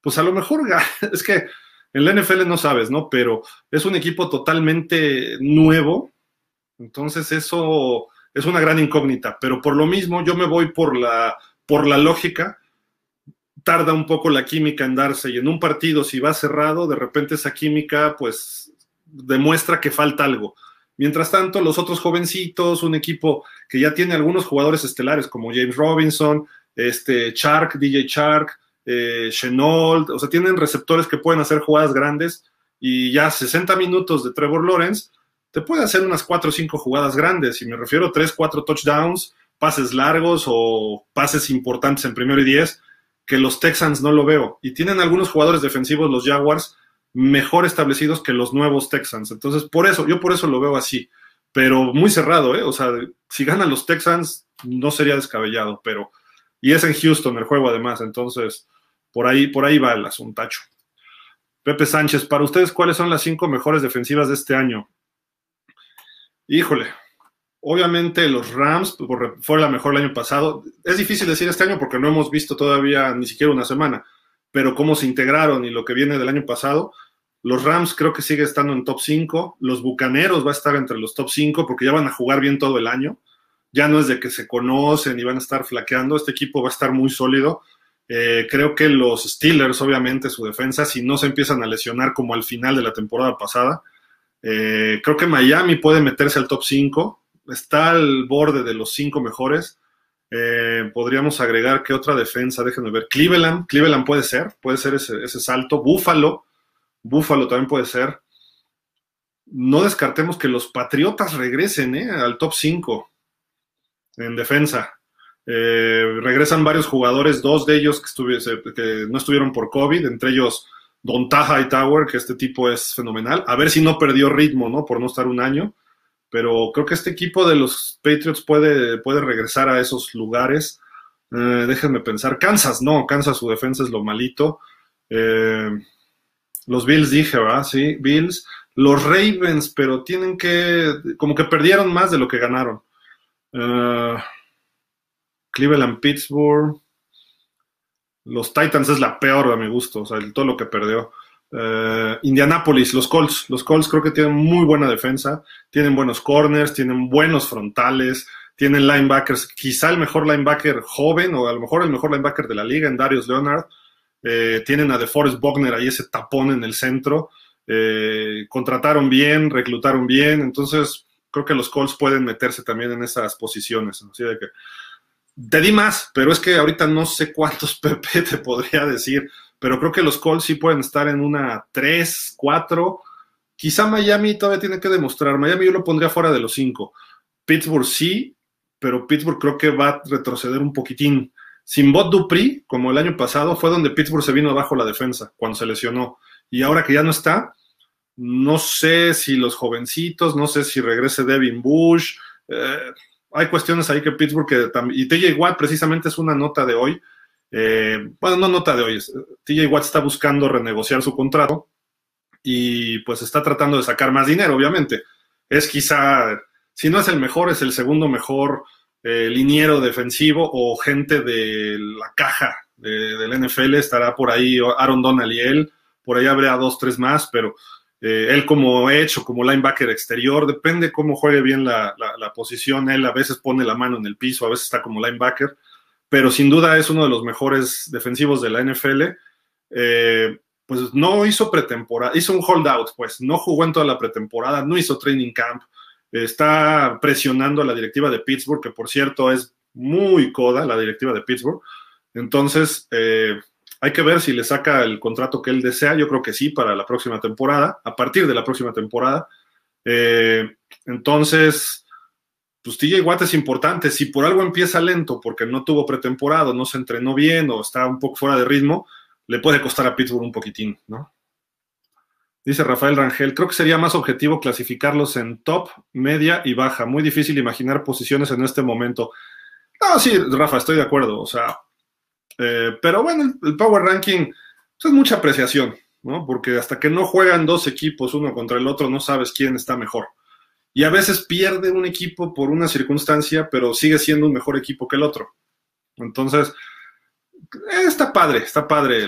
pues a lo mejor, es que en la NFL no sabes, ¿no? Pero es un equipo totalmente nuevo, entonces eso es una gran incógnita, pero por lo mismo yo me voy por la, por la lógica tarda un poco la química en darse y en un partido si va cerrado, de repente esa química pues demuestra que falta algo. Mientras tanto, los otros jovencitos, un equipo que ya tiene algunos jugadores estelares como James Robinson, este Chark, DJ Chark, eh, Chenault, o sea, tienen receptores que pueden hacer jugadas grandes y ya 60 minutos de Trevor Lawrence te puede hacer unas 4 o 5 jugadas grandes, y me refiero a 3, 4 touchdowns, pases largos o pases importantes en primero y 10 que los Texans no lo veo. Y tienen algunos jugadores defensivos, los Jaguars, mejor establecidos que los nuevos Texans. Entonces, por eso, yo por eso lo veo así. Pero muy cerrado, ¿eh? O sea, si ganan los Texans, no sería descabellado, pero. Y es en Houston el juego, además. Entonces, por ahí, por ahí va el asuntacho. Pepe Sánchez, para ustedes, ¿cuáles son las cinco mejores defensivas de este año? Híjole, Obviamente los Rams fue la mejor el año pasado. Es difícil decir este año porque no hemos visto todavía ni siquiera una semana, pero cómo se integraron y lo que viene del año pasado. Los Rams creo que sigue estando en top 5. Los Bucaneros va a estar entre los top 5 porque ya van a jugar bien todo el año. Ya no es de que se conocen y van a estar flaqueando. Este equipo va a estar muy sólido. Eh, creo que los Steelers, obviamente, su defensa, si no se empiezan a lesionar como al final de la temporada pasada, eh, creo que Miami puede meterse al top 5 está al borde de los cinco mejores. Eh, podríamos agregar que otra defensa, déjenme ver, Cleveland, Cleveland puede ser, puede ser ese, salto, Buffalo, Buffalo también puede ser. No descartemos que los Patriotas regresen al top 5 en defensa. Eh, regresan varios jugadores, dos de ellos que, que, no estuvieron por COVID, entre ellos Don Taja Tower, que este tipo es fenomenal. A ver si no perdió ritmo, ¿no? Por no estar un año pero creo que este equipo de los Patriots puede, puede regresar a esos lugares. Eh, déjenme pensar. Kansas, no, Kansas su defensa es lo malito. Eh, los Bills dije, ¿verdad? Sí, Bills. Los Ravens, pero tienen que, como que perdieron más de lo que ganaron. Eh, Cleveland, Pittsburgh. Los Titans es la peor a mi gusto, o sea, todo lo que perdió. Uh, Indianapolis, los Colts. Los Colts creo que tienen muy buena defensa, tienen buenos corners, tienen buenos frontales, tienen linebackers, quizá el mejor linebacker joven o a lo mejor el mejor linebacker de la liga en Darius Leonard. Eh, tienen a DeForest Bogner ahí ese tapón en el centro. Eh, contrataron bien, reclutaron bien, entonces creo que los Colts pueden meterse también en esas posiciones. Así de que te di más, pero es que ahorita no sé cuántos PP te podría decir pero creo que los Colts sí pueden estar en una 3, 4. Quizá Miami todavía tiene que demostrar. Miami yo lo pondría fuera de los 5. Pittsburgh sí, pero Pittsburgh creo que va a retroceder un poquitín. Sin Bot Dupri, como el año pasado, fue donde Pittsburgh se vino abajo la defensa cuando se lesionó. Y ahora que ya no está, no sé si los jovencitos, no sé si regrese Devin Bush. Eh, hay cuestiones ahí que Pittsburgh que. Y TJ Watt precisamente es una nota de hoy. Eh, bueno, no nota de hoy. TJ Watt está buscando renegociar su contrato y pues está tratando de sacar más dinero, obviamente. Es quizá, si no es el mejor, es el segundo mejor eh, liniero defensivo o gente de la caja del NFL. Estará por ahí Aaron Donald y él. Por ahí habría dos, tres más, pero eh, él como hecho, como linebacker exterior, depende cómo juegue bien la, posición. Él a veces pone la mano en el piso, a veces está como linebacker, pero sin duda es uno de los mejores defensivos de la NFL. Eh, pues no hizo pretemporada, hizo un holdout, pues no jugó en toda la pretemporada, no hizo training camp, está presionando a la directiva de Pittsburgh, que por cierto es muy coda la directiva de Pittsburgh. Entonces, eh, hay que ver si le saca el contrato que él desea. Yo creo que sí para la próxima temporada, a partir de la próxima temporada. Eh, entonces, pues TJ Watt es importante. Si por algo empieza lento, porque no tuvo pretemporada, no se entrenó bien o está un poco fuera de ritmo, le puede costar a Pittsburgh un poquitín, ¿no? Dice Rafael Rangel, creo que sería más objetivo clasificarlos en top, media y baja. Muy difícil imaginar posiciones en este momento. No, sí, Rafa, estoy de acuerdo. O sea, eh, pero bueno, el, Power Ranking pues, es mucha apreciación, ¿no? Porque hasta que no juegan dos equipos uno contra el otro, no sabes quién está mejor. Y a veces pierde un equipo por una circunstancia, pero sigue siendo un mejor equipo que el otro. Entonces, eh, está padre, está padre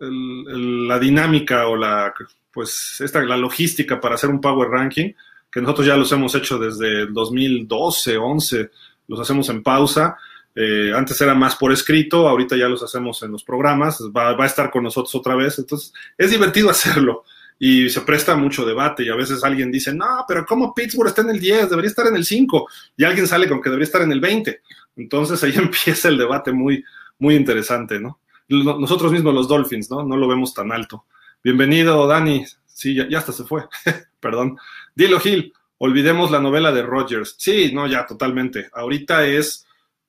la dinámica o la, pues, esta, la logística para hacer un Power Ranking, que nosotros ya los hemos hecho desde el 2012, 11, los hacemos en pausa eh, antes era más por escrito, ahorita ya los hacemos en los programas, va, a estar con nosotros otra vez, entonces es divertido hacerlo y se presta mucho debate y a veces alguien dice, no, pero ¿cómo Pittsburgh está en el 10? Debería estar en el 5 y alguien sale con que debería estar en el 20. Entonces ahí empieza el debate muy, muy interesante, ¿no? Nosotros mismos los Dolphins, ¿no? No lo vemos tan alto. Bienvenido, Dani. Sí, ya, ya hasta se fue. Perdón. Dilo, Gil. Olvidemos la novela de Rogers. Sí, no, ya, totalmente. Ahorita es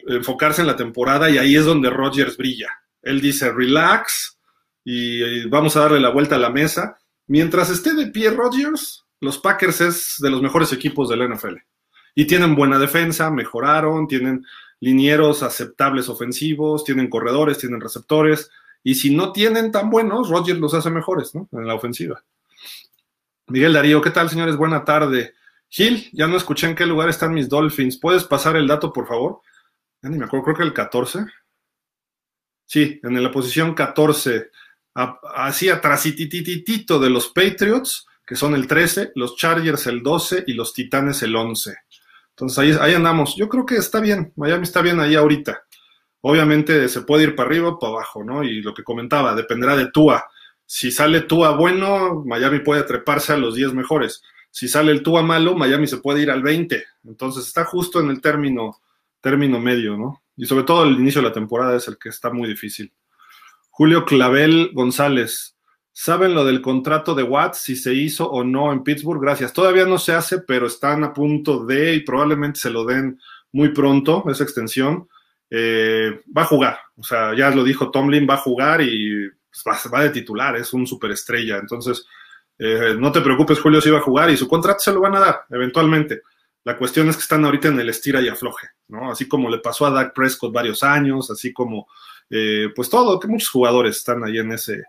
enfocarse en la temporada y ahí es donde Rodgers brilla. Él dice, relax y vamos a darle la vuelta a la mesa. Mientras esté de pie Rodgers, los Packers es de los mejores equipos del NFL. Y tienen buena defensa, mejoraron, tienen linieros aceptables ofensivos, tienen corredores, tienen receptores. Y si no tienen tan buenos, Rodgers los hace mejores. En la ofensiva. Miguel Darío, ¿qué tal, señores? Buena tarde. Gil, ya no escuché en qué lugar están mis Dolphins. ¿Puedes pasar el dato, por favor? Ya ni me acuerdo, creo que el 14. Sí, en la posición 14, así atrásitititito de los Patriots, que son el 13, los Chargers el 12 y los Titanes el 11. Entonces ahí, ahí andamos. Yo creo que está bien, Miami está bien ahí ahorita. Obviamente se puede ir para arriba o para abajo, ¿no? Y lo que comentaba, dependerá de Tua. Si sale Tua bueno, Miami puede treparse a los 10 mejores. Si sale el Tua malo, Miami se puede ir al 20. Entonces está justo en el término término medio, ¿no? Y sobre todo el inicio de la temporada es el que está muy difícil. Julio Clavel González, ¿saben lo del contrato de Watts, si se hizo o no en Pittsburgh? Gracias. Todavía no se hace, pero están a punto de y probablemente se lo den muy pronto, esa extensión. Eh, va a jugar, o sea, ya lo dijo Tomlin, va a jugar y pues, va, de titular, es un superestrella. Entonces, eh, no te preocupes, Julio, si va a jugar y su contrato se lo van a dar eventualmente. La cuestión es que están ahorita en el estira y afloje, ¿no? Así como le pasó a Dak Prescott varios años, así como, eh, pues todo, que muchos jugadores están ahí en ese,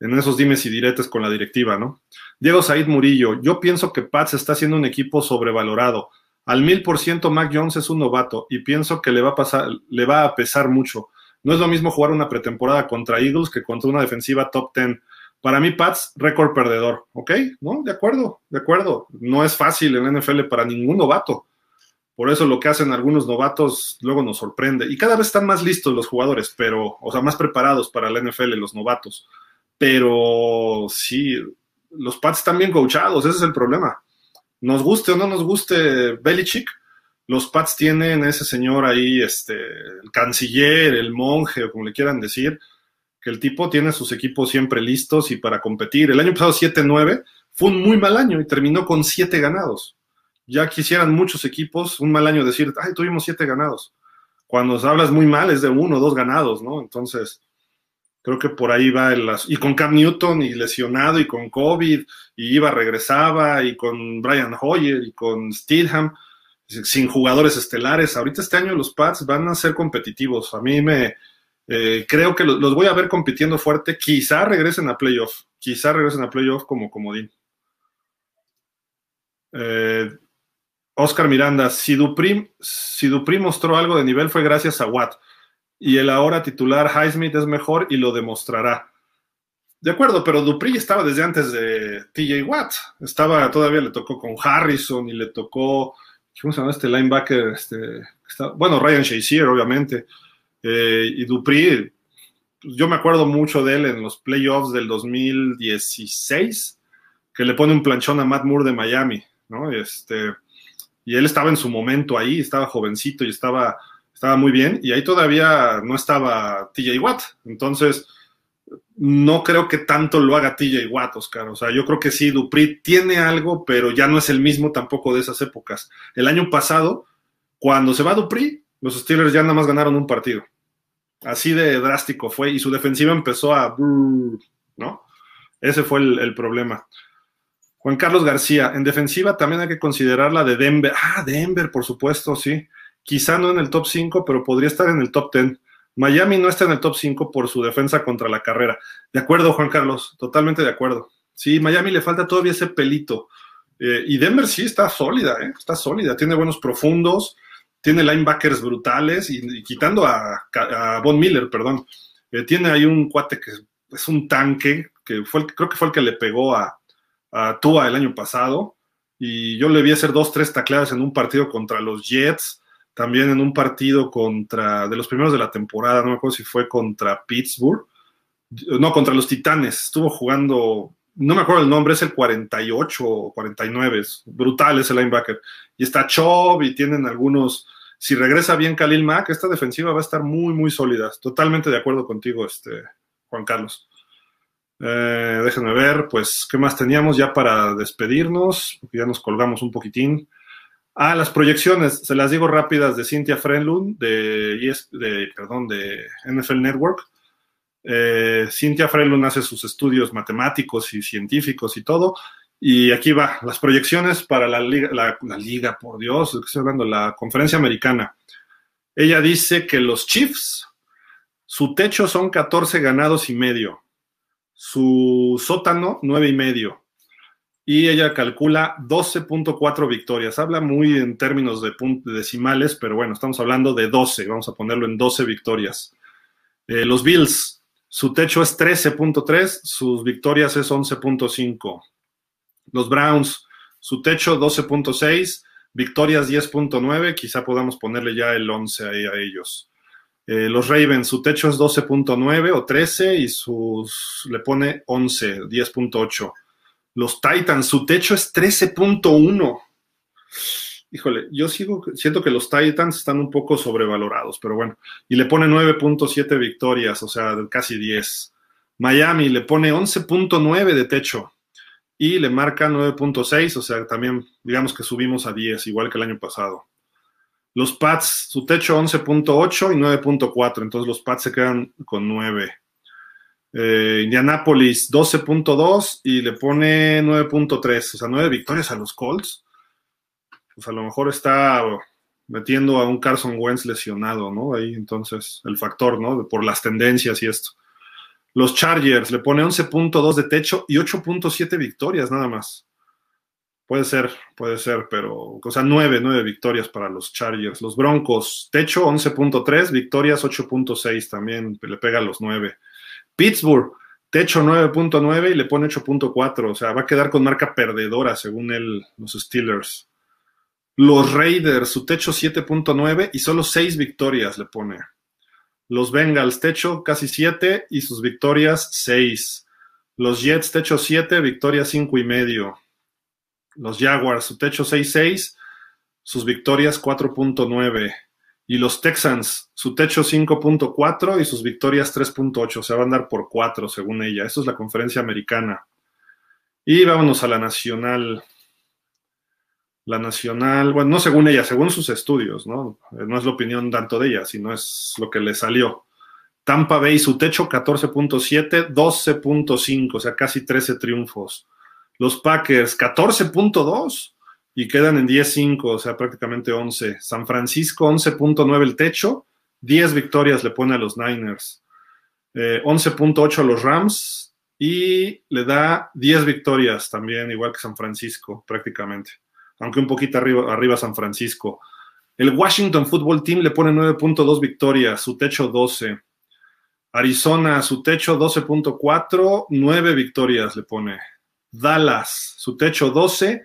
en esos dimes y diretes con la directiva, ¿no? Diego Said Murillo, yo pienso que Pats está siendo un equipo sobrevalorado. Al mil por ciento Mac Jones es un novato y pienso que le va a pasar, le va a pesar mucho. No es lo mismo jugar una pretemporada contra Eagles que contra una defensiva top ten. Para mí, Pats, récord perdedor, ¿ok? ¿No? De acuerdo, de acuerdo. No es fácil en la NFL para ningún novato. Por eso lo que hacen algunos novatos luego nos sorprende. Y cada vez están más listos los jugadores, pero, o sea, más preparados para la NFL los novatos. Pero sí, los Pats están bien coachados, ese es el problema. Nos guste o no nos guste Belichick, los Pats tienen ese señor ahí, este, el canciller, el monje, o como le quieran decir, que el tipo tiene sus equipos siempre listos y para competir. El año pasado 7-9 fue un muy mal año y terminó con 7 ganados. Ya quisieran muchos equipos un mal año decir, ay, tuvimos siete ganados. Cuando hablas muy mal es de uno o dos ganados, ¿no? Entonces, creo que por ahí va el... Y con Cam Newton y lesionado y con COVID, y iba, regresaba, y con Brian Hoyer y con Steedham, sin jugadores estelares. Ahorita este año los Pats van a ser competitivos. A mí me... Eh, creo que los voy a ver compitiendo fuerte. Quizá regresen a playoff. Quizá regresen a playoff como comodín. Eh, Oscar Miranda, si Dupri, si mostró algo de nivel fue gracias a Watt. Y el ahora titular Highsmith es mejor y lo demostrará. De acuerdo, pero Dupri estaba desde antes de TJ Watt. Estaba, todavía le tocó con Harrison y le tocó, ¿cómo se llama este linebacker? Este, bueno, Ryan Shazier, obviamente. Eh, y Dupri, yo me acuerdo mucho de él en los playoffs del 2016, que le pone un planchón a Matt Moore de Miami, ¿no? Este, y él estaba en su momento ahí, estaba jovencito y estaba, estaba muy bien, y ahí todavía no estaba TJ Watt. Entonces, no creo que tanto lo haga TJ Watt, Oscar. O sea, yo creo que sí, Dupri tiene algo, pero ya no es el mismo tampoco de esas épocas. El año pasado, cuando se va Dupri, los Steelers ya nada más ganaron un partido. Así de drástico fue, y su defensiva empezó a... ¿no? Ese fue el, problema. Juan Carlos García, en defensiva también hay que considerar la de Denver. Ah, Denver, por supuesto, sí. Quizá no en el top 5, pero podría estar en el top 10. Miami no está en el top 5 por su defensa contra la carrera. De acuerdo, Juan Carlos, totalmente de acuerdo. Sí, Miami le falta todavía ese pelito. Eh, y Denver sí está sólida, ¿eh? está sólida. Tiene buenos profundos, tiene linebackers brutales y, quitando a, Von Miller, perdón. Eh, tiene ahí un cuate que es un tanque, que fue creo que fue el que le pegó a, a Tua el año pasado y yo le vi hacer dos, tres tacleadas en un partido contra los Jets, también en un partido contra, de los primeros de la temporada, no me acuerdo si fue contra Pittsburgh, no, contra los Titanes, estuvo jugando, no me acuerdo el nombre, es el 48 o 49, es brutal ese linebacker. Y está Chubb y tienen algunos, si regresa bien Khalil Mack, esta defensiva va a estar muy, muy sólida. Totalmente de acuerdo contigo, este, Juan Carlos. Eh, déjenme ver, pues, ¿qué más teníamos ya para despedirnos? Porque ya nos colgamos un poquitín. Ah, las proyecciones, se las digo rápidas de Cynthia Frenlund, de, de, perdón, de NFL Network. Eh, Cynthia Frenlund hace sus estudios matemáticos y científicos y todo. Y aquí va, las proyecciones para la liga, la, liga, por Dios, estoy hablando, la conferencia americana. Ella dice que los Chiefs, su techo son 14 ganados y medio su sótano nueve y medio. Y ella calcula 12.4 victorias. Habla muy en términos de, decimales, pero bueno, estamos hablando de 12. Vamos a ponerlo en 12 victorias. Eh, los Bills, su techo es 13.3, sus victorias es 11.5. Los Browns, su techo 12.6, victorias 10.9, quizá podamos ponerle ya el 11 ahí a ellos. Eh, los Ravens, su techo es 12.9 o 13 y sus le pone 11, 10.8. Los Titans, su techo es 13.1. Híjole, yo sigo, siento que los Titans están un poco sobrevalorados, pero bueno. Y le pone 9.7 victorias, o sea, casi 10. Miami le pone 11.9 de techo y le marca 9.6, o sea, también digamos que subimos a 10, igual que el año pasado. Los Pats, su techo 11.8 y 9.4, entonces los Pats se quedan con 9. Eh, Indianapolis 12.2 y le pone 9.3, o sea, 9 victorias a los Colts. Pues a lo mejor está metiendo a un Carson Wentz lesionado, ¿no? Ahí entonces el factor, ¿no? Por las tendencias y esto. Los Chargers le pone 11.2 de techo y 8.7 victorias nada más. Puede ser, puede ser, pero, o sea, nueve, nueve victorias para los Chargers. Los Broncos, techo 11.3, victorias 8.6 también, le pega los nueve. Pittsburgh, techo 9.9 y le pone 8.4, o sea, va a quedar con marca perdedora según él, los Steelers. Los Raiders, su techo 7.9 y solo 6 victorias le pone. Los Bengals, techo casi 7 y sus victorias 6. Los Jets, techo 7, victorias 5 y medio. Los Jaguars, su techo 6-6, sus victorias 4.9. Y los Texans, su techo 5.4 y sus victorias 3.8. O sea, va a andar por 4 según ella. Eso es la conferencia americana. Y vámonos a la nacional. La Nacional, bueno, no según ella, según sus estudios, ¿no? No es la opinión tanto de ella, sino es lo que le salió. Tampa Bay, su techo 14.7, 12.5, o sea, casi 13 triunfos. Los Packers, 14.2 y quedan en 10.5, o sea, prácticamente 11. San Francisco, 11.9 el techo, 10 victorias le pone a los Niners. 11.8 eh, a los Rams y le da 10 victorias también, igual que San Francisco, prácticamente. Aunque un poquito arriba, arriba San Francisco. El Washington Football Team le pone 9.2 victorias, su techo 12. Arizona, su techo 12.4, 9 victorias le pone. Dallas, su techo 12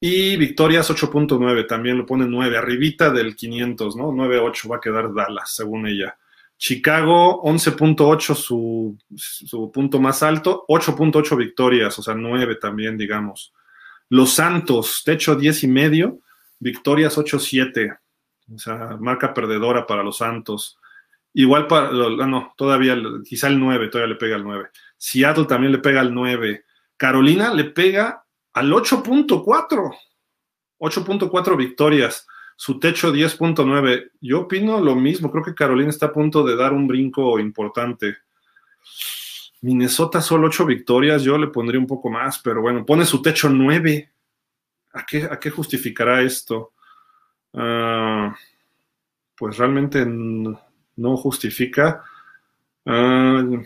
y victorias 8.9, también lo pone 9, arribita del 500, ¿no? 9.8 va a quedar Dallas, según ella. Chicago, 11.8 su, su punto más alto, 8.8 victorias, o sea, 9 también, digamos. Los Santos, techo 10 y medio, victorias 8.7, o sea, marca perdedora para los Santos. Igual para, ah, no, todavía, quizá el 9, todavía le pega al 9. Seattle también le pega al 9. Carolina le pega al 8.4. 8.4 victorias. Su techo 10.9. Yo opino lo mismo. Creo que Carolina está a punto de dar un brinco importante. Minnesota solo 8 victorias. Yo le pondría un poco más, pero bueno, pone su techo 9. ¿A qué, justificará esto? Uh, pues realmente no justifica. Uh,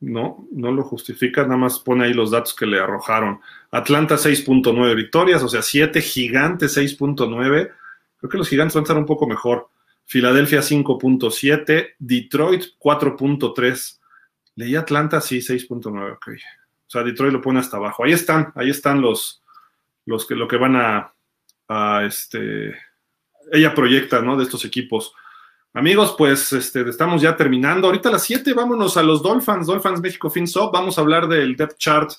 no, no lo justifica, nada más pone ahí los datos que le arrojaron. Atlanta 6.9 victorias, o sea, 7 gigantes 6.9. Creo que los gigantes van a estar un poco mejor. Filadelfia 5.7, Detroit 4.3. Leí Atlanta, sí, 6.9, ok. O sea, Detroit lo pone hasta abajo. Ahí están, ahí están los, los que, lo que van a, a este, ella proyecta, ¿no? De estos equipos. Amigos, pues este, estamos ya terminando. Ahorita las 7 vámonos a los Dolphins, Dolphins México FinSop. Vamos a hablar del depth chart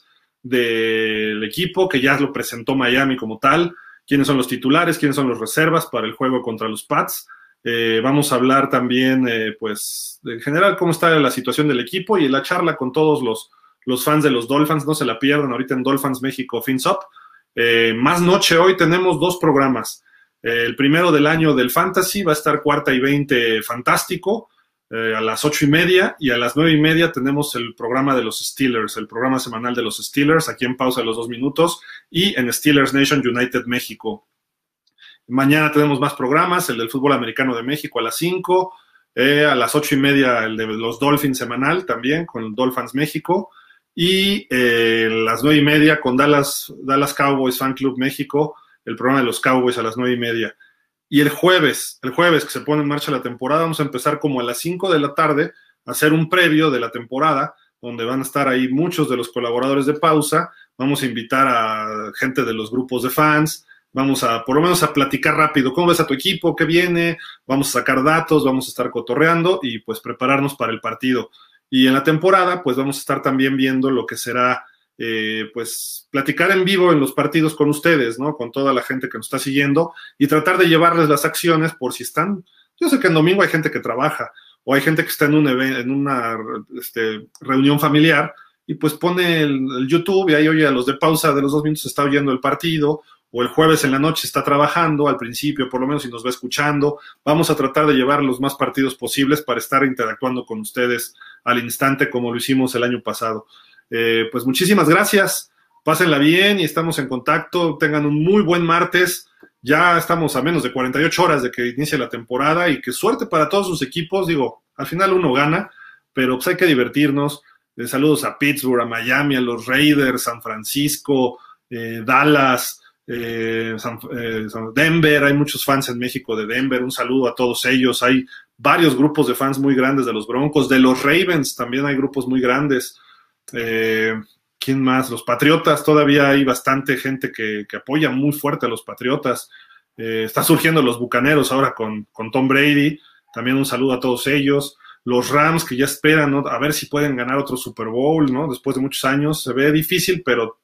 del equipo que ya lo presentó Miami como tal. Quiénes son los titulares, quiénes son los reservas para el juego contra los Pats. Eh, vamos a hablar también, eh, pues, en general, cómo está la situación del equipo y la charla con todos los, fans de los Dolphins. No se la pierdan ahorita en Dolphins México FinSop. Eh, más noche hoy tenemos dos programas el primero del año del Fantasy va a estar cuarta y veinte fantástico eh, a las ocho y media y a las nueve y media tenemos el programa de los Steelers, el programa semanal de los Steelers, aquí en pausa de los dos minutos y en Steelers Nation United México. Mañana tenemos más programas, el del fútbol americano de México a las cinco, eh, a las ocho y media el de los Dolphins semanal también con Dolphins México y eh, las nueve y media con Dallas, Dallas Cowboys Fan Club México el programa de los Cowboys a las nueve y media. Y el jueves, el jueves que se pone en marcha la temporada, vamos a empezar como a las 5 de la tarde a hacer un previo de la temporada, donde van a estar ahí muchos de los colaboradores de pausa. Vamos a invitar a gente de los grupos de fans. Vamos a, por lo menos, a platicar rápido. ¿Cómo ves a tu equipo? ¿Qué viene? Vamos a sacar datos, vamos a estar cotorreando y pues prepararnos para el partido. Y en la temporada, pues vamos a estar también viendo lo que será eh, pues platicar en vivo en los partidos con ustedes, ¿no? Con toda la gente que nos está siguiendo y tratar de llevarles las acciones por si están. Yo sé que en domingo hay gente que trabaja o hay gente que está en, un en una este, reunión familiar y pues pone el, YouTube y ahí oye a los de pausa de los dos minutos está oyendo el partido o el jueves en la noche está trabajando al principio, por lo menos si nos va escuchando. Vamos a tratar de llevar los más partidos posibles para estar interactuando con ustedes al instante como lo hicimos el año pasado. Eh, pues muchísimas gracias, pásenla bien y estamos en contacto, tengan un muy buen martes, ya estamos a menos de 48 horas de que inicie la temporada y que suerte para todos sus equipos, digo, al final uno gana, pero pues hay que divertirnos. Eh, saludos a Pittsburgh, a Miami, a los Raiders, San Francisco, eh, Dallas, Denver, hay muchos fans en México de Denver, un saludo a todos ellos, hay varios grupos de fans muy grandes de los Broncos, de los Ravens también hay grupos muy grandes. Eh, ¿Quién más? Los Patriotas, todavía hay bastante gente que, apoya muy fuerte a los Patriotas. Eh, está surgiendo los Bucaneros ahora con, con, Tom Brady. También un saludo a todos ellos. Los Rams que ya esperan a ver si pueden ganar otro Super Bowl, ¿no? Después de muchos años. Se ve difícil, pero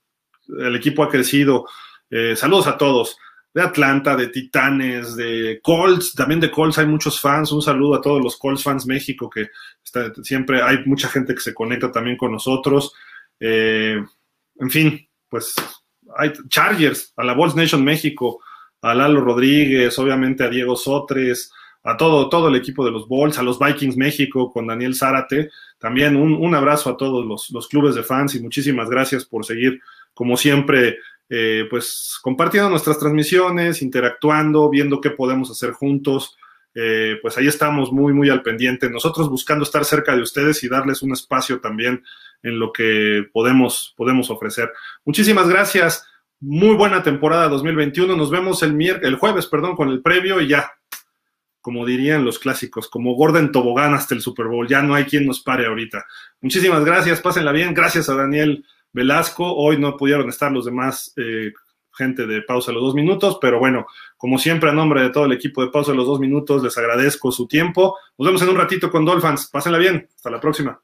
el equipo ha crecido. Eh, saludos a todos de Atlanta, de Titanes, de Colts, también de Colts hay muchos fans, un saludo a todos los Colts fans México, que siempre hay mucha gente que se conecta también con nosotros. Eh, en fin, pues hay Chargers, a la Bulls Nation México, a Lalo Rodríguez, obviamente a Diego Sotres, a todo, todo el equipo de los Bulls, a los Vikings México con Daniel Zárate. También un, un abrazo a todos los, los, clubes de fans y muchísimas gracias por seguir, como siempre, eh, pues compartiendo nuestras transmisiones, interactuando, viendo qué podemos hacer juntos. Eh, pues ahí estamos muy, muy al pendiente. Nosotros buscando estar cerca de ustedes y darles un espacio también en lo que podemos, podemos ofrecer. Muchísimas gracias. Muy buena temporada 2021. Nos vemos el, el jueves, perdón, con el previo y ya, como dirían los clásicos, como Gordon Tobogán hasta el Super Bowl. Ya no hay quien nos pare ahorita. Muchísimas gracias. Pásenla bien. Gracias a Daniel Velasco. Hoy no pudieron estar los demás eh, gente de Pausa los dos minutos, pero bueno, como siempre, a nombre de todo el equipo de Pausa los dos minutos, les agradezco su tiempo. Nos vemos en un ratito con Dolphins. Pásenla bien. Hasta la próxima.